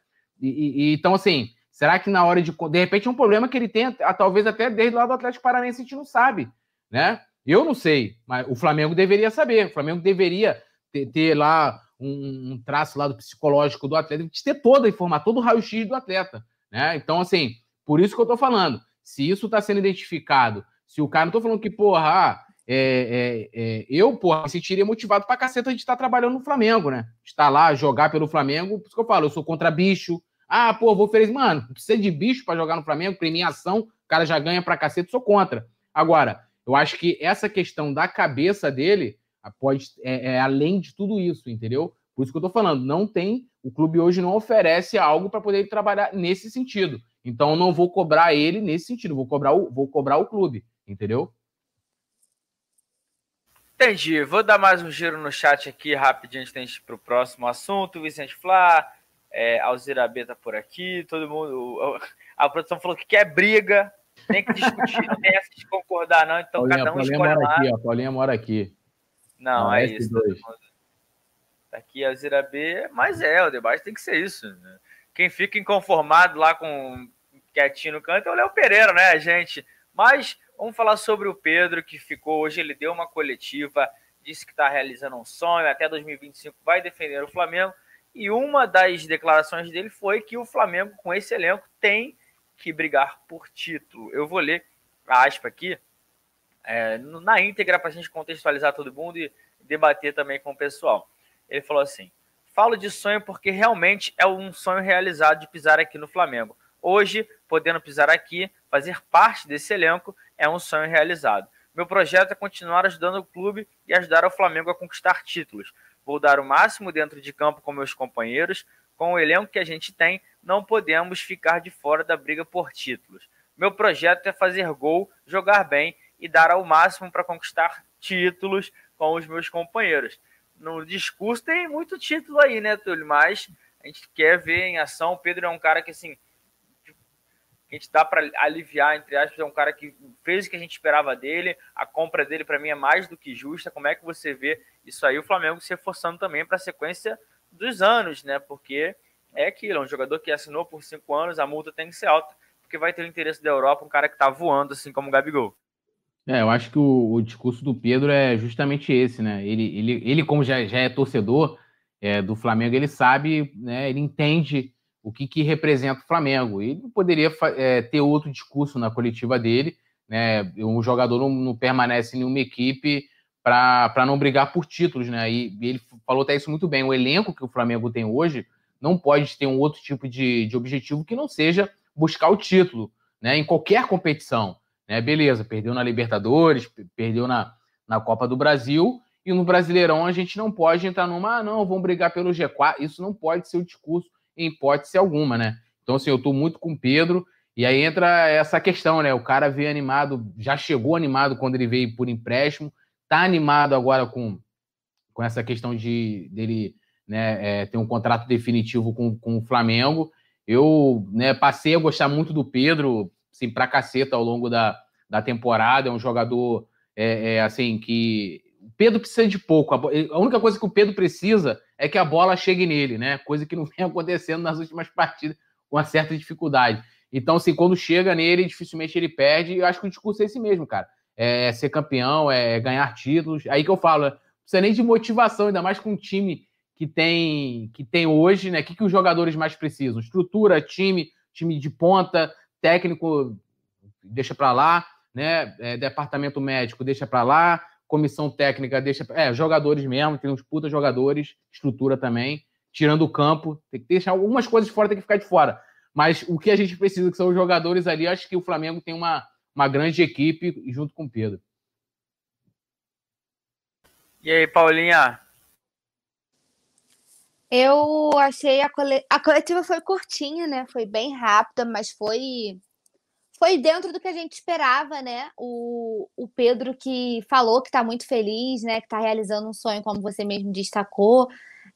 E, e, então, assim, será que na hora de. De repente é um problema que ele tem, talvez até desde lá do Atlético Paranaense, a gente não sabe, né? Eu não sei, mas o Flamengo deveria saber. O Flamengo deveria ter, ter lá um, um, traço lá do psicológico do atleta, de ter toda a informação, todo o raio-x do atleta, né? Então, assim, por isso que eu tô falando. Se isso está sendo identificado, se o cara, não tô falando que, porra, ah, é, é, é, eu, porra, me sentiria motivado pra caceta de estar trabalhando no Flamengo, né? Estar lá, jogar pelo Flamengo, por isso que eu falo, eu sou contra bicho. Ah, pô, vou oferecer. Mano, precisa de bicho para jogar no Flamengo, premiação, o cara já ganha pra caceta, sou contra. Agora, eu acho que essa questão da cabeça dele pode é, é além de tudo isso, entendeu? Por isso que eu tô falando, não tem, o clube hoje não oferece algo para poder trabalhar nesse sentido. Então, não vou cobrar ele nesse sentido, vou cobrar o, vou cobrar o clube, entendeu? Entendi. Vou dar mais um giro no chat aqui rapidinho antes de gente para o próximo assunto. Vicente Flá, é, Alzira B tá por aqui, todo mundo. A produção falou que quer briga, tem que discutir, não tem essa de concordar, não. Então Paulinha, cada um Paulinha escolhe mora lá. Aqui, ó, Paulinha mora aqui. Não, ah, é isso. Tá aqui a Alzira B, mas é, o debate tem que ser isso. Né? Quem fica inconformado lá com quietinho no canto é o Léo Pereira, né, gente? Mas Vamos falar sobre o Pedro, que ficou hoje, ele deu uma coletiva, disse que está realizando um sonho, até 2025 vai defender o Flamengo. E uma das declarações dele foi que o Flamengo, com esse elenco, tem que brigar por título. Eu vou ler a aspa aqui, é, na íntegra, para a gente contextualizar todo mundo e debater também com o pessoal. Ele falou assim: Falo de sonho porque realmente é um sonho realizado de pisar aqui no Flamengo. Hoje, podendo pisar aqui, fazer parte desse elenco é um sonho realizado. Meu projeto é continuar ajudando o clube e ajudar o Flamengo a conquistar títulos. Vou dar o máximo dentro de campo com meus companheiros. Com o elenco que a gente tem, não podemos ficar de fora da briga por títulos. Meu projeto é fazer gol, jogar bem e dar ao máximo para conquistar títulos com os meus companheiros. No discurso tem muito título aí, né, Túlio? Mas a gente quer ver em ação. O Pedro é um cara que, assim, a gente dá para aliviar, entre aspas, é um cara que fez o que a gente esperava dele, a compra dele para mim é mais do que justa. Como é que você vê isso aí? O Flamengo se reforçando também para a sequência dos anos, né? Porque é aquilo, é um jogador que assinou por cinco anos, a multa tem que ser alta, porque vai ter o interesse da Europa, um cara que está voando, assim como o Gabigol. É, eu acho que o, o, discurso do Pedro é justamente esse, né? Ele, ele, ele como já, já é torcedor é, do Flamengo, ele sabe, né? Ele entende o que, que representa o Flamengo. Ele poderia é, ter outro discurso na coletiva dele, né? Um jogador não, não permanece em uma equipe para não brigar por títulos, né? E, e, ele falou até isso muito bem. O elenco que o Flamengo tem hoje não pode ter um outro tipo de, de objetivo que não seja buscar o título, né? Em qualquer competição, né? Beleza, perdeu na Libertadores, perdeu na, na Copa do Brasil. E no Brasileirão a gente não pode entrar numa, ah, não, vamos brigar pelo G4. Isso não pode ser o discurso em hipótese alguma, né? Então, assim, eu estou muito com o Pedro. E aí entra essa questão, né? O cara veio animado, já chegou animado quando ele veio por empréstimo, tá animado agora com, com essa questão de dele né, é, ter um contrato definitivo com, com o Flamengo. Eu né, passei a gostar muito do Pedro, assim, pra caceta ao longo da, da temporada. É um jogador, é, é assim, que o Pedro precisa de pouco. A única coisa que o Pedro precisa é que a bola chegue nele, né? Coisa que não vem acontecendo nas últimas partidas com uma certa dificuldade. Então, assim, quando chega nele, dificilmente ele perde. Eu acho que o discurso é esse mesmo, cara. É ser campeão, é ganhar títulos. Aí que eu falo, né? precisa nem de motivação, ainda mais com um time que tem que tem hoje, né? O que, que os jogadores mais precisam? Estrutura, time, time de ponta, técnico, deixa para lá, né? É, departamento médico, deixa para lá, comissão técnica, deixa. É, jogadores mesmo, tem uns puta jogadores, estrutura também, tirando o campo, tem que deixar algumas coisas fora, tem que ficar de fora. Mas o que a gente precisa, que são os jogadores ali, acho que o Flamengo tem uma, uma grande equipe junto com o Pedro. E aí, Paulinha? Eu achei a, cole... a coletiva foi curtinha, né? Foi bem rápida, mas foi foi dentro do que a gente esperava, né? O, o Pedro que falou que está muito feliz, né? Que está realizando um sonho, como você mesmo destacou.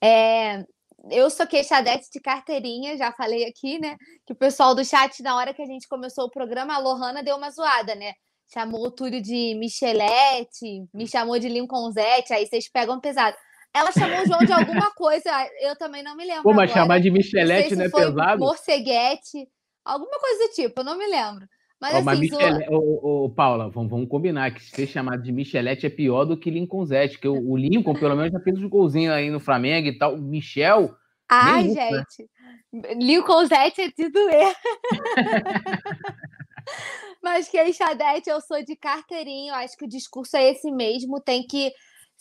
É, eu sou queixadete de carteirinha, já falei aqui, né? Que o pessoal do chat, na hora que a gente começou o programa, a Lohana deu uma zoada, né? Chamou o Túlio de Michelete, me chamou de Lincolnzete, aí vocês pegam pesado. Ela chamou o João de alguma coisa, eu também não me lembro. Pô, mas agora. chamar de Michelete não, não é pesado? Morceguete, alguma coisa do tipo, eu não me lembro. Mas, oh, assim, mas Michele... ô, ô, Paula, vamos, vamos, combinar que ser chamado de Michelete é pior do que Lincolnzete, que o, o Lincoln, pelo menos, já fez uns golzinhos aí no Flamengo e tal. Michel. Ai, gente. Né? Lincolnzete é de doer. mas queixadete, eu sou de carteirinha, eu acho que o discurso é esse mesmo, tem que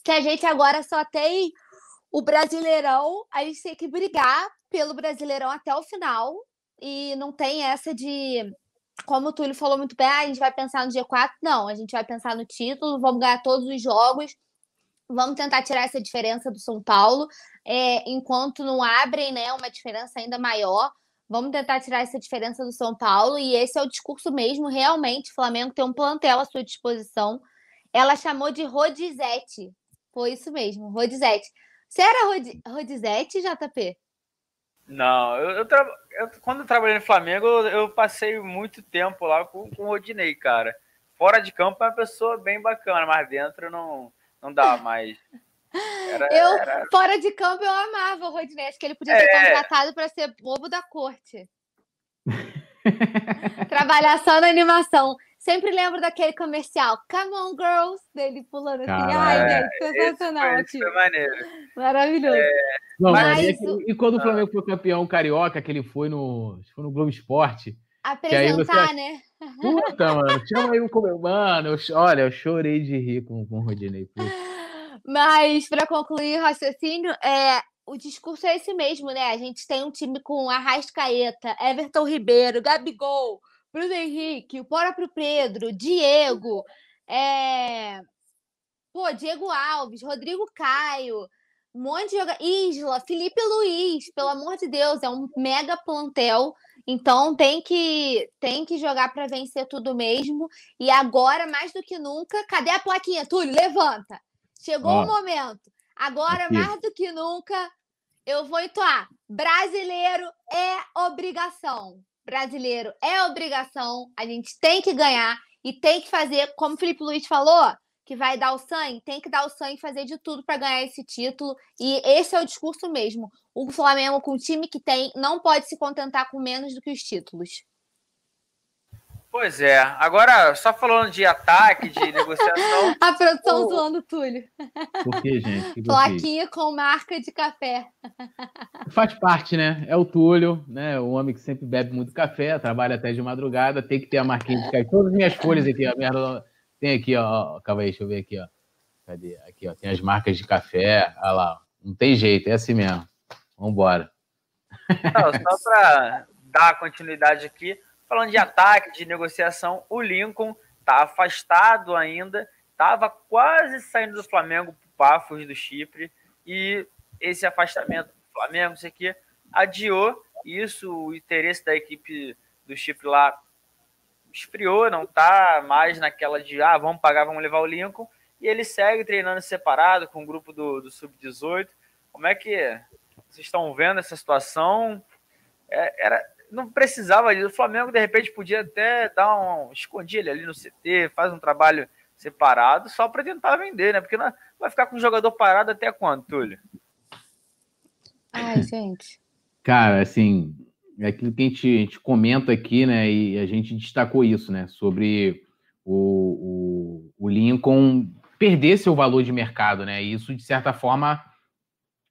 que a gente agora só tem o Brasileirão, a gente tem que brigar pelo Brasileirão até o final e não tem essa de como o Túlio falou muito bem, ah, a gente vai pensar no G4. Não, a gente vai pensar no título, vamos ganhar todos os jogos, vamos tentar tirar essa diferença do São Paulo, é, enquanto não abrem né, uma diferença ainda maior. Vamos tentar tirar essa diferença do São Paulo, e esse é o discurso mesmo. Realmente, o Flamengo tem um plantel à sua disposição. Ela chamou de Rodizete. Foi isso mesmo, Rodizete. Você era Rod... Rodizete, JP? Não, eu, eu, tra... eu, quando eu trabalhei no Flamengo, eu, eu, passei muito tempo lá com, com o Rodinei, cara. Fora de campo é uma pessoa bem bacana, mas dentro não, não dá mais. Era, eu, era... fora de campo, eu amava o Rodinei. Acho que ele podia ter é... contratado para ser bobo da corte. Trabalhar só na animação. Sempre lembro daquele comercial, Come on, girls, dele pulando assim. Ai, é, sensacional. Esse foi, esse foi maneiro. Maravilhoso. É... Não, mas... e, e, quando o Flamengo foi campeão carioca, que ele foi no, foi no Globo Esporte. Apresentar, você... né? Puta, mano, chama aí um Mano, eu, olha, eu chorei de rir com, com o Rodinei. Puta. Mas, para concluir o raciocínio, é, o discurso é esse mesmo, né? A gente tem um time com Arrascaeta, Everton Ribeiro, Gabigol, Bruno Henrique, o próprio Pedro, Diego, é... Pô, Diego Alves, Rodrigo Caio, um monte de jogadores. Isla, Felipe Luiz, pelo amor de Deus, é um mega plantel. Então tem que tem que jogar para vencer tudo mesmo. E agora, mais do que nunca, cadê a plaquinha? Túlio, levanta. Chegou o momento. Agora, Aqui. mais do que nunca, eu vou entoar. Brasileiro é obrigação brasileiro é obrigação, a gente tem que ganhar e tem que fazer, como o Felipe Luiz falou, que vai dar o sangue, tem que dar o sangue e fazer de tudo para ganhar esse título. E esse é o discurso mesmo. O Flamengo, com o time que tem, não pode se contentar com menos do que os títulos. Pois é. Agora, só falando de ataque, de negociação. A produção o... zoando o Túlio. Por que, gente? Que Plaquinha com marca de café. Faz parte, né? É o Túlio, né? O homem que sempre bebe muito café, trabalha até de madrugada, tem que ter a marquinha de café. Todas as minhas folhas aqui, a merda. Tem aqui, ó. Calma aí, deixa eu ver aqui, ó. Cadê? Aqui, ó. Tem as marcas de café. Olha lá. Não tem jeito, é assim mesmo. Vambora. Não, só para dar continuidade aqui Falando de ataque, de negociação, o Lincoln está afastado ainda, estava quase saindo do Flamengo para Pafos do Chipre, e esse afastamento do Flamengo, isso aqui, adiou isso, o interesse da equipe do Chipre lá esfriou, não está mais naquela de, ah, vamos pagar, vamos levar o Lincoln, e ele segue treinando separado com o grupo do, do Sub-18. Como é que vocês estão vendo essa situação? É, era, não precisava disso. O Flamengo, de repente, podia até dar um. escondir ele ali no CT, faz um trabalho separado só para tentar vender, né? Porque não, vai ficar com o jogador parado até quando, Túlio? Ai, gente. Cara, assim, é aquilo que a gente, a gente, comenta aqui, né? E a gente destacou isso, né? Sobre o, o, o Lincoln perder seu valor de mercado, né? E isso, de certa forma,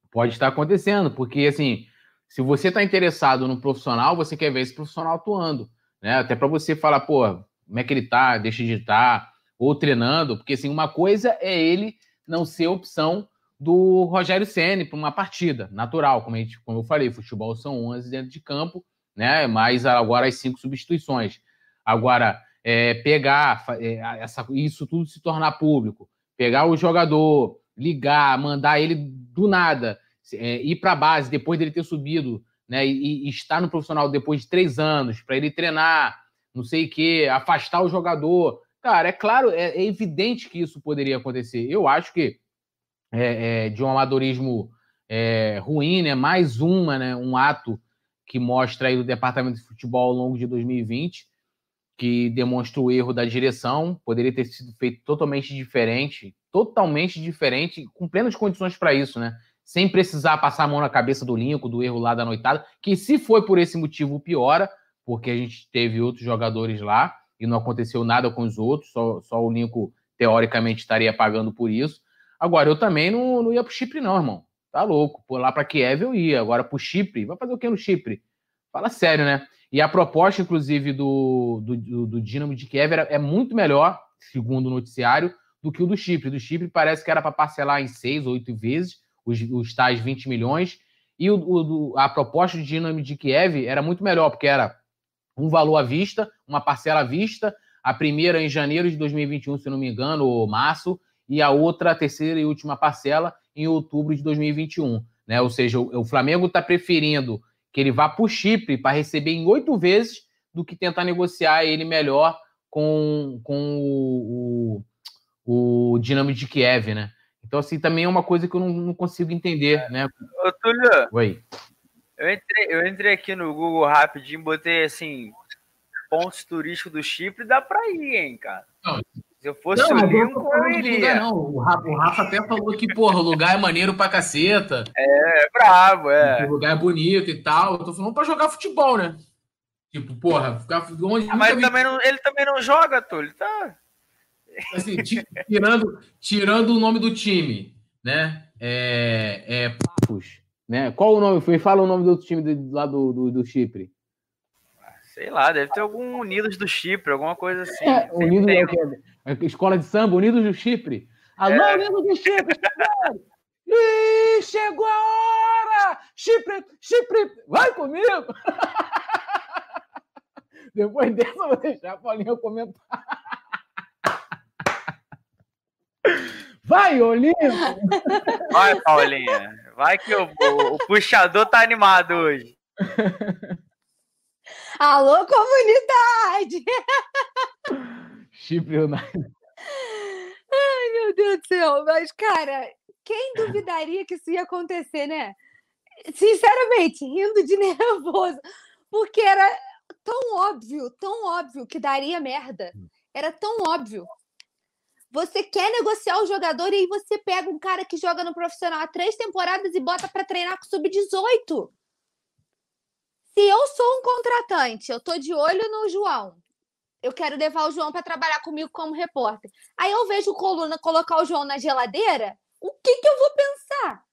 pode estar acontecendo, porque, assim, se você está interessado no profissional, você quer ver esse profissional atuando, né? Até para você falar, pô, como é que ele tá, deixa de estar, tá, ou treinando, porque, assim, uma coisa é ele não ser opção do Rogério Ceni para uma partida natural, como, a gente, como eu falei, futebol são 11 dentro de campo, né? Mais agora as cinco substituições. Agora, é, pegar é, essa, isso tudo se tornar público, pegar o jogador, ligar, mandar ele do nada, é, ir para a base depois dele ter subido, né? E, e estar no profissional depois de três anos, para ele treinar, não sei o quê, afastar o jogador. Cara, é claro, é, é evidente que isso poderia acontecer. Eu acho que é, é, de um amadorismo é, ruim, né? Mais uma, né? Um ato que mostra aí o departamento de futebol ao longo de 2020, que demonstra o erro da direção, poderia ter sido feito totalmente diferente, totalmente diferente, com plenas condições para isso, né? Sem precisar passar a mão na cabeça do Lincoln, do erro lá da noitada, que se foi por esse motivo piora, porque a gente teve outros jogadores lá e não aconteceu nada com os outros, só, só o Lincoln teoricamente estaria pagando por isso. Agora, eu também não, não ia pro Chipre, não, irmão. Tá louco. Por lá para Kiev eu ia. Agora pro Chipre, vai fazer o que no Chipre? Fala sério, né? E a proposta, inclusive, do, do, do Dinamo de Kiev era, é muito melhor, segundo o noticiário, do que o do Chipre. Do Chipre parece que era para parcelar em seis, oito vezes, os, os tais 20 milhões. E o, o, a proposta do Dinamo de Kiev era muito melhor, porque era um valor à vista, uma parcela à vista, a primeira em janeiro de 2021, se não me engano, ou março, e a outra, a terceira e última parcela, em outubro de 2021. Né? Ou seja, o, o Flamengo está preferindo que ele vá para o Chipre para receber em oito vezes do que tentar negociar ele melhor com, com o, o, o Dinamo de Kiev, né? Então, assim, também é uma coisa que eu não, não consigo entender, né? Ô, Túlio. Oi. Eu entrei, eu entrei aqui no Google rapidinho, botei assim, pontos turísticos do Chipre, dá para ir, hein, cara. Não, se eu fosse não, o Lincoln, eu iria. Não. O Rafa, o Rafa até falou que, porra, o lugar é maneiro pra caceta. É, é brabo, é. O lugar é bonito e tal. Eu tô falando pra jogar futebol, né? Tipo, porra, ficar onde. Ah, mas ele também, não, ele também não joga. Ele tá. Assim, tirando, tirando o nome do time, né? É, é Papos, né? Qual o nome? Foi? Fala o nome do outro time do, lá do, do, do Chipre. Sei lá, deve ter algum Unidos do Chipre, alguma coisa assim. É, Unidos tem... é, é, Escola de Samba, Unidos do Chipre. Alô, é. Unidos do Chipre! Ih, chegou a hora! Chipre, Chipre, vai comigo! Depois dessa, eu vou deixar a Paulinha comentar. Vai, Olinho! Vai, Paulinha. Vai que o, o, o puxador tá animado hoje. Alô, comunidade! Chipre United. Ai, meu Deus do céu. Mas, cara, quem duvidaria que isso ia acontecer, né? Sinceramente, rindo de nervoso. Porque era tão óbvio, tão óbvio que daria merda. Era tão óbvio. Você quer negociar o jogador e aí você pega um cara que joga no profissional há três temporadas e bota para treinar com sub-18. Se eu sou um contratante, eu tô de olho no João. Eu quero levar o João para trabalhar comigo como repórter. Aí eu vejo o Coluna colocar o João na geladeira. O que, que eu vou pensar?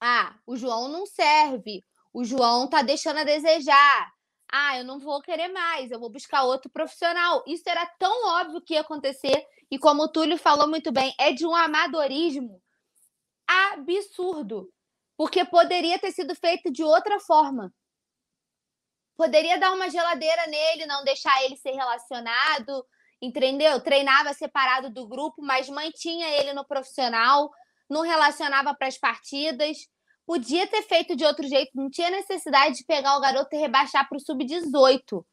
Ah, o João não serve. O João tá deixando a desejar. Ah, eu não vou querer mais. Eu vou buscar outro profissional. Isso era tão óbvio que ia acontecer. E como o Túlio falou muito bem, é de um amadorismo absurdo. Porque poderia ter sido feito de outra forma. Poderia dar uma geladeira nele, não deixar ele ser relacionado, entendeu? Treinava separado do grupo, mas mantinha ele no profissional, não relacionava para as partidas. Podia ter feito de outro jeito, não tinha necessidade de pegar o garoto e rebaixar para o sub-18.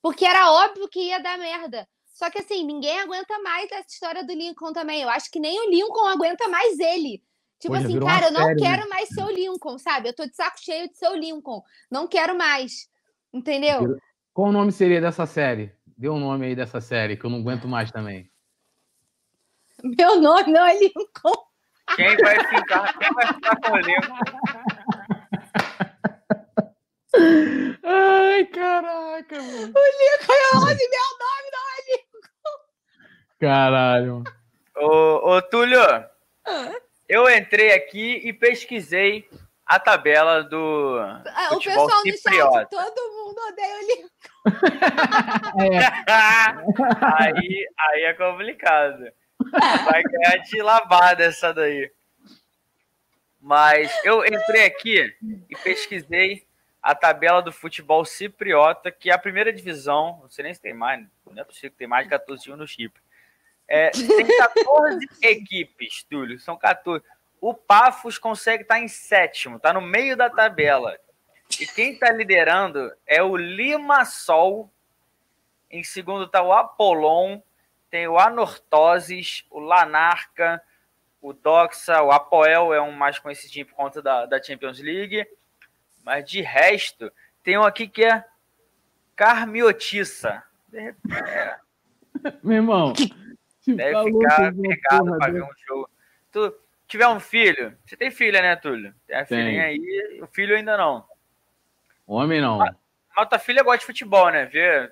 Porque era óbvio que ia dar merda. Só que assim, ninguém aguenta mais essa história do Lincoln também. Eu acho que nem o Lincoln aguenta mais ele. Tipo assim, cara, eu não série, quero né? mais ser o Lincoln, sabe? Eu tô de saco cheio de ser o Lincoln. Não quero mais. Entendeu? Qual o nome seria dessa série? Dê um nome aí dessa série, que eu não aguento mais também. Meu nome não é Lincoln. Quem vai ficar, quem vai ficar com o Lincoln? Ai, caraca, mano. O Lincoln é onde meu nome não é Lincoln. Caralho. Ô, entrei aqui e pesquisei a tabela do Ah, o futebol pessoal no cipriota. chat, todo mundo odeia o Lincoln. aí, aí é complicado. Vai ganhar de lavada essa daí. Mas eu entrei aqui e pesquisei a tabela do futebol cipriota, que é a primeira divisão. Não sei nem se tem mais, não é possível que tem mais de 14 times no Chipre. É, tem 14 equipes, Túlio, são 14. O Pafos consegue estar em sétimo, está no meio da tabela. E quem está liderando é o Limassol. Em segundo está o Apolon. Tem o Anortoses, o Lanarca, o Doxa, o Apoel é um mais conhecidinho por conta da, da Champions League. Mas de resto, tem um aqui que é Carmiotiça. É, Meu irmão. deve ficar pegado para ver um jogo. Tu tiver um filho, você tem filha, né, Túlio? Tem a filhinha aí, o filho ainda não. Homem não. Mas tua filha gosta de futebol, né? Vê,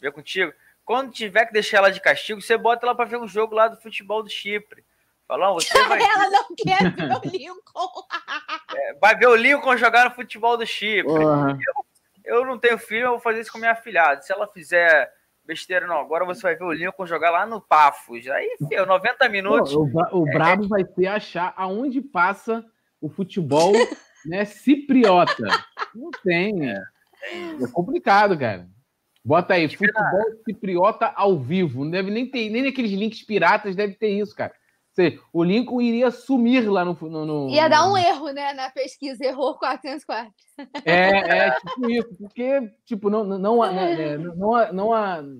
vê contigo. Quando tiver que deixar ela de castigo, você bota ela para ver um jogo lá do futebol do Chipre. Falou, você vai, Ela não quer ver o Lincoln. vai ver o Lincoln jogar no futebol do Chipre. Porra. Eu não tenho filho, eu vou fazer isso com minha filhada. Se ela fizer besteira, não, agora você vai ver o Lincoln jogar lá no Pafos. Aí, filho, 90 minutos. Pô, o, o brabo vai ser achar aonde passa o futebol né, cipriota. Não tem. É, é complicado, cara. Bota aí, futebol cipriota ao vivo. Não deve nem ter, nem naqueles links piratas deve ter isso, cara. Seja, o Lincoln iria sumir lá no. no, no- Ia dar um erro, né, na pesquisa. Errou 404. É, é tipo isso, porque tipo, não, não, não, né, não, não, não,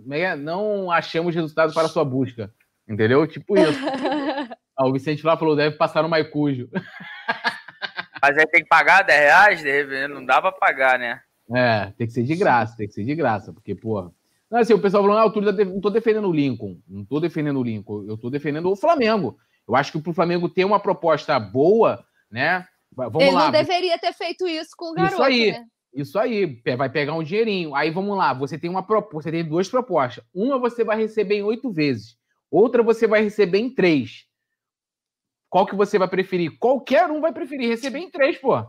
como é que é? não achamos resultado para a sua busca. Entendeu? Tipo isso. Ah, o Vicente lá falou, deve passar no Maicujo. Mas aí tem que pagar 10 reais, não dá pra pagar, né? É, tem que ser de graça, tem que ser de graça, porque, porra. Não, assim, o pessoal falando, ah, o Túlio tá não tô defendendo o Lincoln, não tô defendendo o Lincoln, eu tô defendendo o Flamengo. Eu acho que pro Flamengo ter uma proposta boa, né? va- Vamos Ele lá. não deveria ter feito isso com o garoto, Isso aí. né? Isso aí, vai pegar um dinheirinho. Aí vamos lá, você tem uma proposta, você tem duas propostas. Uma você vai receber em oito vezes, outra você vai receber em três. Qual que você vai preferir? Qualquer um vai preferir receber em três, pô.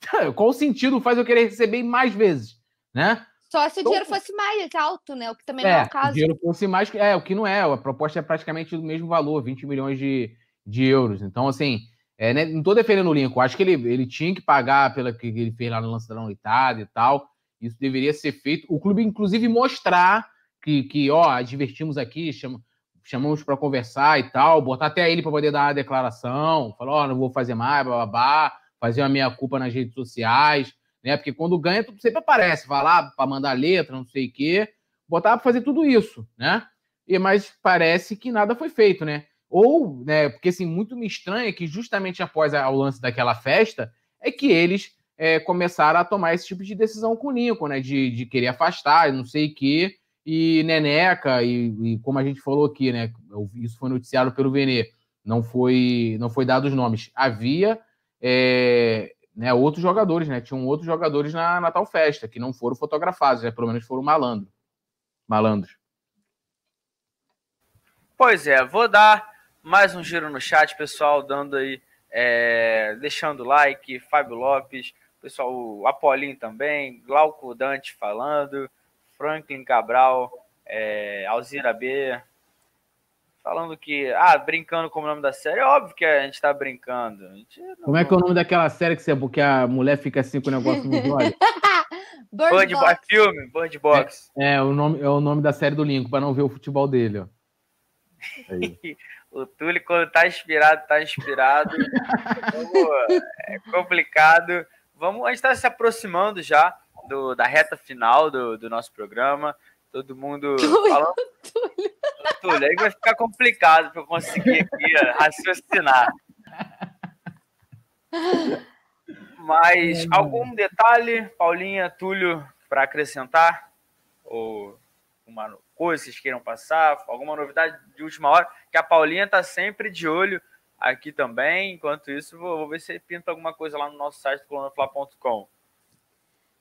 Qual o sentido faz eu querer receber mais vezes, né? Só se o Então- dinheiro fosse mais alto, né? O que também não é É, o o caso. dinheiro fosse mais. É, o que não é. A proposta é praticamente do mesmo valor, 20 milhões de, de euros. Então, assim, é, né, não estou defendendo o Lincoln. Acho que ele, ele tinha que pagar pelo que ele fez lá no lance da noitada e tal. Isso deveria ser feito. O clube, inclusive, mostrar que, que ó, advertimos aqui, chama- chamamos para conversar e tal, botar até ele para poder dar a declaração, falar, ó, não vou fazer mais, babá, fazer a minha culpa nas redes sociais, né? Porque quando ganha, tudo sempre aparece, vai lá para mandar letra, não sei o quê, botar para fazer tudo isso, né? E, mas parece que nada foi feito, né? Ou, né, porque assim, muito me estranha que justamente após o lance daquela festa, é que eles é, começaram a tomar esse tipo de decisão com o Lincoln, né? De, de querer afastar, não sei o quê, e Neneca, e, e como a gente falou aqui, né? Isso foi noticiado pelo Venê, não foi, não foi dado os nomes. Havia é, né, outros jogadores, né? Tinham outros jogadores na, na tal festa que não foram fotografados, né? Pelo menos foram malandro. Malandros. Pois é, vou dar mais um giro no chat, pessoal, dando aí, é, deixando like, Fábio Lopes, pessoal, o também, Glauco Dante falando, Franklin Cabral, é, Alzira B, falando que, ah, brincando com o nome da série, é óbvio que a gente tá brincando. Gente não- Como é que é o nome daquela série que, você, que a mulher fica assim com o negócio nos olhos? Bird Bird Box. Box, filme, Bird Box. É, o nome, é o nome da série do Lincoln, para não ver o futebol dele, ó. O Túlio, quando tá inspirado, tá inspirado. Vamos, é complicado. Vamos, a gente está se aproximando já do, da reta final do, do nosso programa. Todo mundo falando. Túlio, aí vai ficar complicado para eu conseguir aqui raciocinar. Mas algum detalhe, Paulinha, Túlio, para acrescentar? Ou uma coisa que vocês queiram passar? Alguma novidade de última hora? Que a Paulinha tá sempre de olho aqui também. Enquanto isso, vou, vou ver se pinta alguma coisa lá no nosso site, colunafla.com.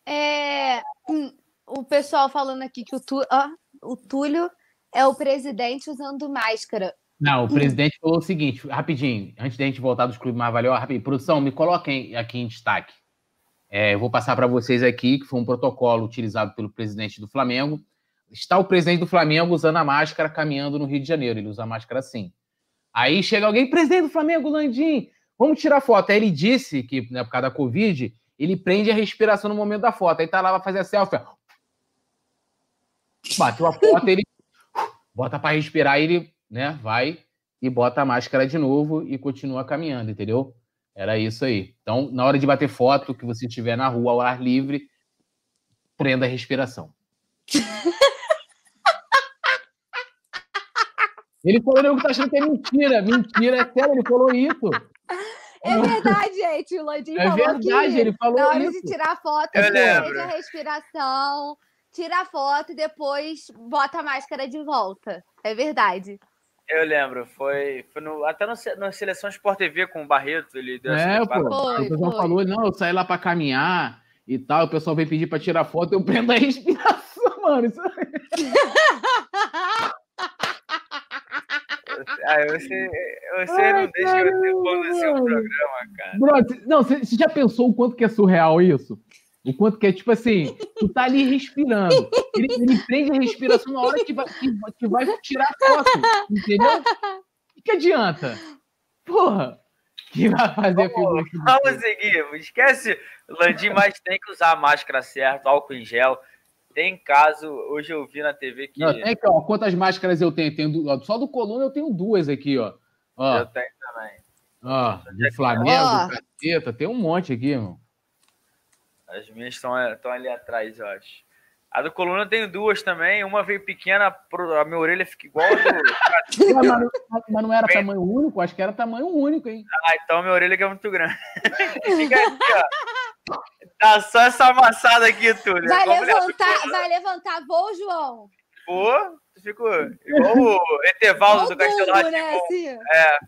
É, hum, o pessoal falando aqui que o, Tú- ó, o Túlio é o presidente usando máscara. Não, o presidente falou o seguinte, rapidinho, antes da gente voltar dos clubes mais valiosos, rapidinho, produção, me coloquem aqui em destaque. É, eu vou passar para vocês aqui, que foi um protocolo utilizado pelo presidente do Flamengo. Está o presidente do Flamengo usando a máscara, caminhando no Rio de Janeiro. Ele usa a máscara assim. Aí chega alguém, presidente do Flamengo, Landim, vamos tirar foto. Aí ele disse que, né, por causa da Covid, ele prende a respiração no momento da foto. Aí tá lá, vai fazer a selfie. Bateu a foto, ele bota para respirar, ele né, vai e bota a máscara de novo e continua caminhando, entendeu? Era isso aí. Então, na hora de bater foto, que você estiver na rua ao ar livre, prenda a respiração. ele falou que tá achando que é mentira. Mentira, é sério, ele falou isso. É verdade, gente. O Landinho é falou verdade, que ele falou na hora isso. de tirar foto, prende lembro. a respiração, tira a foto e depois bota a máscara de volta. É verdade. Eu lembro, foi, foi no, até no, na Seleção Sport TV com o Barreto, ele deu É, essa pô. Foi, o pessoal foi. falou, não, eu saí lá pra caminhar e tal, o pessoal veio pedir pra tirar foto, eu prendo a respiração, mano. Isso... Ah, você, você Ai, não deixa eu ter caramba, bom no seu programa, cara. Bro, não, você você já pensou o quanto que é surreal isso? O quanto que é, tipo assim, tu tá ali respirando. Ele, ele prende a respiração na hora que vai, que, vai- que vai tirar a foto, entendeu? O que adianta? Porra! Que vai fazer figura. Vamos seguir, esquece Landim, mas tem que usar a máscara certa, álcool em gel. Tem caso, hoje eu vi na TV que Não, tem ó, quantas máscaras eu tenho? tenho ó, só do Coluna eu tenho duas aqui, ó. Ó, eu tenho também. ó de Flamengo, Ó. caceta, tem um monte aqui, irmão. As minhas estão estão ali atrás, eu acho. A do Coluna eu tenho duas também. Uma veio pequena, pro- a minha orelha fica igual a do. Mas, não- mas não era tamanho único? Acho que era tamanho único, hein? Ah, então a minha orelha que é muito grande. Fica aqui, ó. Dá só essa amassada aqui, Túlio. Vai é do levantar, vai levantar voo, João. Tu ficou igual o Etevaldo do Castelo né? Assim.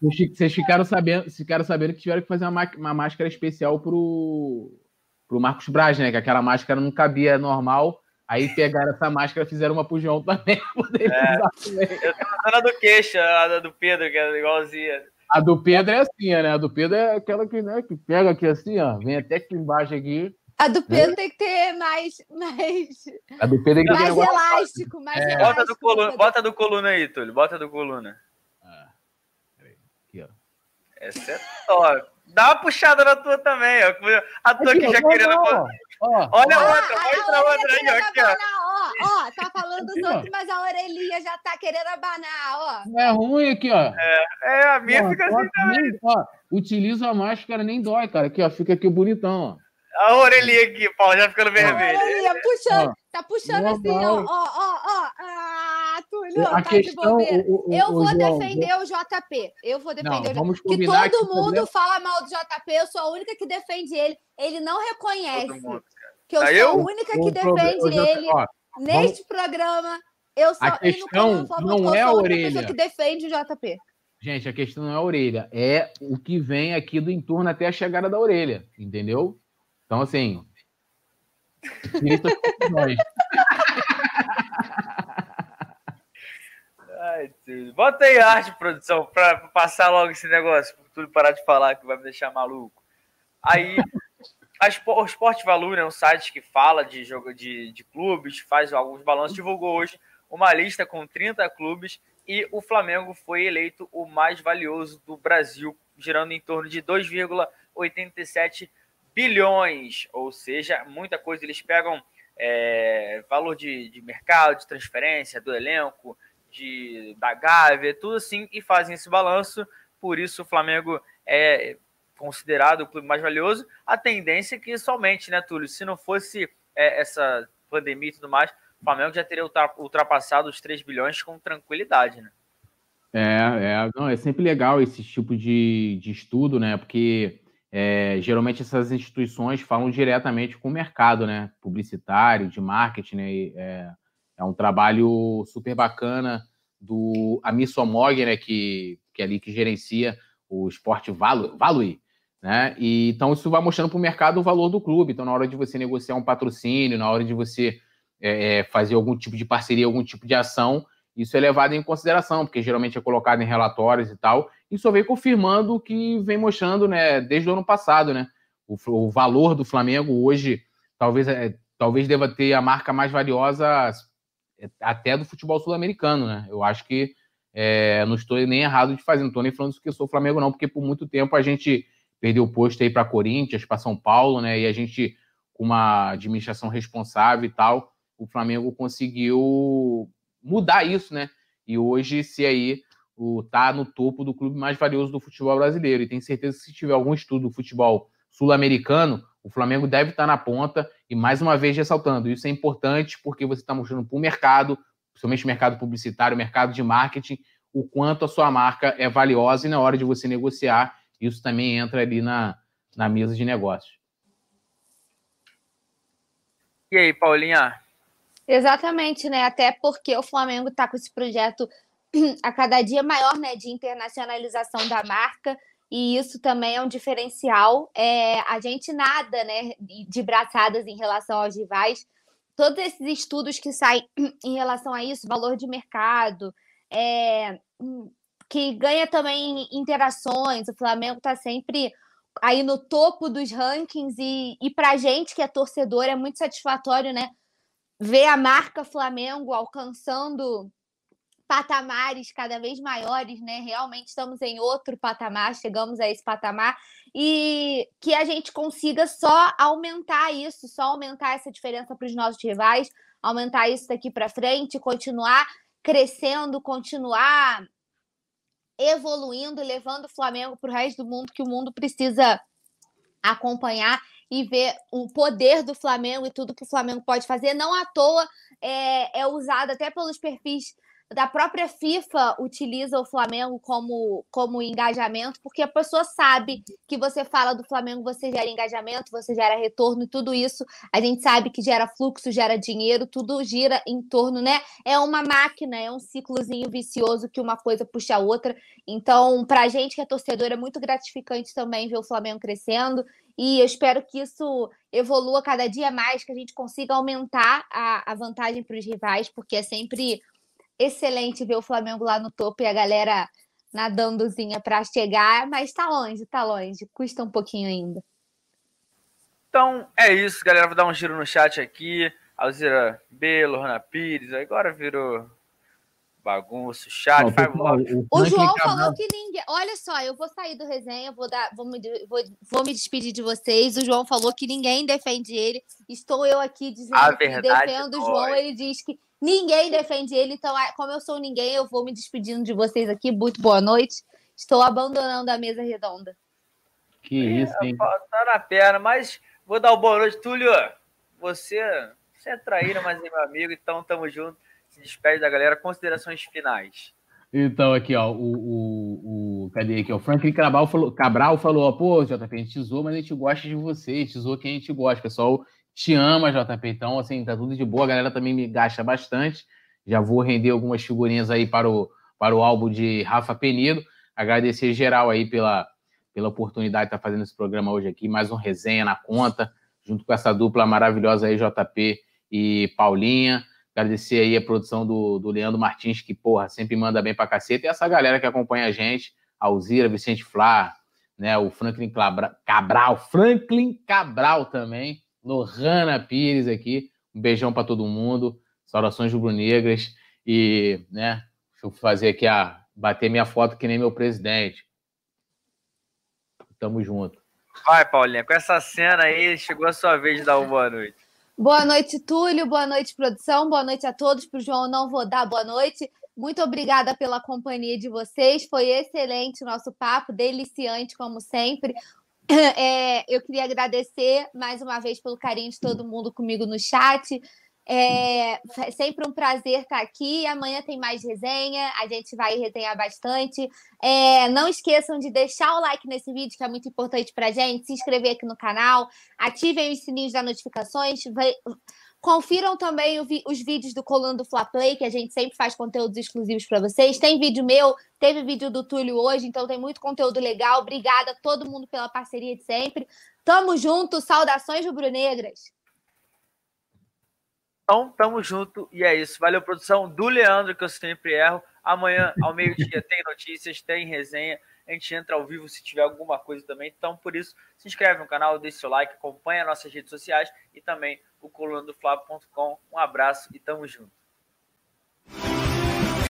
Vocês fi- Vocês ficaram sabendo, ficaram sabendo que tiveram que fazer uma, ma- uma máscara especial pro, pro Marcos Braz, né? Que aquela máscara não cabia normal. Aí pegaram essa máscara e fizeram uma pro João também. É. usar também. Eu tô usando a do queixo, a do Pedro, que é igualzinha. A do Pedro é assim, né? A do Pedro é aquela que, né, que pega aqui assim, ó. Vem até aqui embaixo aqui. A do Pedro tem que ter mais, mais, A do Pedro é que mais elástico, mais É. elástico. Bota do coluna, bota do coluna aí, Túlio. Bota do coluna. Ah, peraí. Aqui, ó. Essa é top. Dá uma puxada na tua também, ó. A tua aqui ó, já querendo. ó, ó. Olha a outra, a mostra a outra aí, ó. Aqui, ó. ó, ó, tá falando dos Aqui, ó. outros, mas a orelhinha já tá querendo abanar, ó. Não é ruim aqui, ó. É, a minha Ó, fica ó, assim também. nem- ó, utiliza a máscara, nem dói, cara. Aqui, ó, fica aqui bonitão, ó. A orelhinha aqui, Paulo, já ficando A vermelha. orelhinha puxando, Ó, tá puxando assim, ó, ó, ó, ó. Ah, Túlio, a tá de questão. bobeira. o- o- Eu o vou João, defender o JP. Eu vou defender Não, o JP. vamos Que todo que mundo problema- fala mal do JP, eu sou a única que defende ele. Ele não reconhece mundo, que eu Ah, sou eu? a única que o problema- defende JP, ele ó, neste programa. Eu sou A e questão não eu é a única orelha. pessoa que defende o JP. Gente, a questão não é a orelha, é o que vem aqui do entorno até a chegada da orelha, entendeu? Então, assim. tire suas conclusões. Ai, Túlio. Bota aí arte, produção, pra passar logo esse negócio, pra tudo parar de falar que vai me deixar maluco. Aí, a o Sport Valor é um site que fala de jogo de, de clubes, faz alguns balanços, divulgou hoje uma lista com 30 clubes e o Flamengo foi eleito o mais valioso do Brasil, girando em torno de 2,87 bilhões, ou seja, muita coisa. Eles pegam é, valor de, de mercado, de transferência, do elenco, de, da Gávea, tudo assim, e fazem esse balanço. Por isso o Flamengo é considerado o clube mais valioso. A tendência é que somente, né, Túlio? Se não fosse é, essa pandemia e tudo mais, o Flamengo já teria ultra- ultrapassado os 3 bilhões com tranquilidade, né? É, é, não, é sempre legal esse tipo de, de estudo, né? Porque é, geralmente essas instituições falam diretamente com o mercado, né? Publicitário, de marketing, né? E, é, é um trabalho super bacana do Amir Somog, né? Que, que é ali que gerencia o esporte Valu, Valui, né? E, então isso vai mostrando para o mercado o valor do clube. Então, na hora de você negociar um patrocínio, na hora de você é, é, fazer algum tipo de parceria, algum tipo de ação, isso é levado em consideração, porque geralmente é colocado em relatórios e tal, e só vem confirmando o que vem mostrando, né, desde o ano passado, né? O, o valor do Flamengo hoje talvez, é, talvez deva ter a marca mais valiosa até do futebol sul-americano, né? Eu acho que é, não estou nem errado de fazer, não estou nem falando que eu sou Flamengo, não, porque por muito tempo a gente perdeu o posto aí para Corinthians, para São Paulo, né? E a gente, com uma administração responsável e tal, o Flamengo conseguiu mudar isso, né? E hoje, se aí o tá no topo do clube mais valioso do futebol brasileiro. E tenho certeza que se tiver algum estudo do futebol sul-americano, o Flamengo deve estar tá na ponta. E mais uma vez ressaltando, isso é importante porque você está mostrando para o mercado, principalmente o mercado publicitário, o mercado de marketing, o quanto a sua marca é valiosa e na hora de você negociar, isso também entra ali na, na mesa de negócios. E aí, Paulinha? Exatamente, né? Até porque o Flamengo está com esse projeto a cada dia maior, né, de internacionalização da marca. E isso também é um diferencial. É, a gente nada, né, de braçadas em relação aos rivais. Todos esses estudos que saem em relação a isso, valor de mercado, é, que ganha também interações. O Flamengo está sempre aí no topo dos rankings e, e para a gente que é torcedor é muito satisfatório, né? Ver a marca Flamengo alcançando patamares cada vez maiores, né? Realmente estamos em outro patamar, chegamos a esse patamar e que a gente consiga só aumentar isso, só aumentar essa diferença para os nossos rivais, aumentar isso daqui para frente, continuar crescendo, continuar evoluindo, levando o Flamengo para o resto do mundo, que o mundo precisa acompanhar e ver o poder do Flamengo e tudo que o Flamengo pode fazer. Não à toa é, é usado até pelos perfis da própria FIFA utiliza o Flamengo como, como engajamento, porque a pessoa sabe que você fala do Flamengo, você gera engajamento, você gera retorno, tudo isso a gente sabe que gera fluxo, gera dinheiro, tudo gira em torno, né? É uma máquina, é um ciclozinho vicioso que uma coisa puxa a outra. Então, para a gente que é torcedor, é muito gratificante também ver o Flamengo crescendo. E eu espero que isso evolua cada dia mais, que a gente consiga aumentar a, a vantagem para os rivais, porque é sempre excelente ver o Flamengo lá no topo e a galera nadandozinha para chegar, mas está longe, está longe, custa um pouquinho ainda. Então é isso, galera. Vou dar um giro no chat aqui. Alzira B, Lorna Pires, agora virou bagunça, chat, Não, faz o, o João falou que ninguém. Olha só, eu vou sair do resenha, vou dar, vou me, vou, vou me despedir de vocês. O João falou que ninguém defende ele. Estou eu aqui dizendo a que defendo o João. Ele diz que Ninguém defende ele, então, ah, como eu sou ninguém, eu vou me despedindo de vocês aqui. Muito boa noite. Estou abandonando a mesa redonda. Que é, isso, hein? Tá na perna, mas vou dar o boa noite, Túlio. Você, você é traíra, mas é meu amigo, então tamo junto. Se despede da galera. Considerações finais. Então, aqui, ó, o, o, o cadê aqui? O Franklin Cabral falou, Cabral falou, ó, pô, JP, a gente zoou, mas a gente gosta de vocês, zoou quem a gente gosta, pessoal te ama, JP. Então, assim, tá tudo de boa. A galera também me gasta bastante. Já vou render algumas figurinhas aí para o, para o álbum de Rafa Penido. Agradecer geral aí pela, pela oportunidade de estar fazendo esse programa hoje aqui. Mais um resenha na conta, junto com essa dupla maravilhosa aí, JP e Paulinha. Agradecer aí a produção do, do Leandro Martins, que, porra, sempre manda bem pra caceta. E essa galera que acompanha a gente, Alzira, Vicente Flá, né, o Franklin Cabral, Franklin Cabral também, Lohana Pires aqui. Um beijão para todo mundo. Saudações rubro-negras. E, né, deixa eu fazer aqui a. bater minha foto que nem meu presidente. Tamo junto. Vai, Paulinha, com essa cena aí, chegou a sua vez de dar uma boa noite. Boa noite, Túlio. Boa noite, produção. Boa noite a todos. Para o João, não vou dar boa noite. Muito obrigada pela companhia de vocês. Foi excelente o nosso papo, deliciante, como sempre. É, eu queria agradecer mais uma vez pelo carinho de todo mundo comigo no chat. É, é sempre um prazer estar aqui. Amanhã tem mais resenha, a gente vai resenhar bastante. É, não esqueçam de deixar o like nesse vídeo, que é muito importante para gente, se inscrever aqui no canal, ativem os sininhos das notificações. Vai, Confiram também os vídeos do Coluna do Fla Play, que a gente sempre faz conteúdos exclusivos para vocês. Tem vídeo meu, teve vídeo do Túlio hoje, então tem muito conteúdo legal. Obrigada a todo mundo pela parceria de sempre. Tamo junto, saudações rubro-negras. Então, tamo junto e é isso. Valeu, produção do Leandro, que eu sempre erro. Amanhã, ao meio-dia, tem notícias, tem resenha. A gente entra ao vivo se tiver alguma coisa também. Então, por isso, se inscreve no canal, deixe seu like, acompanha nossas redes sociais e também o coluna do Um abraço e tamo junto.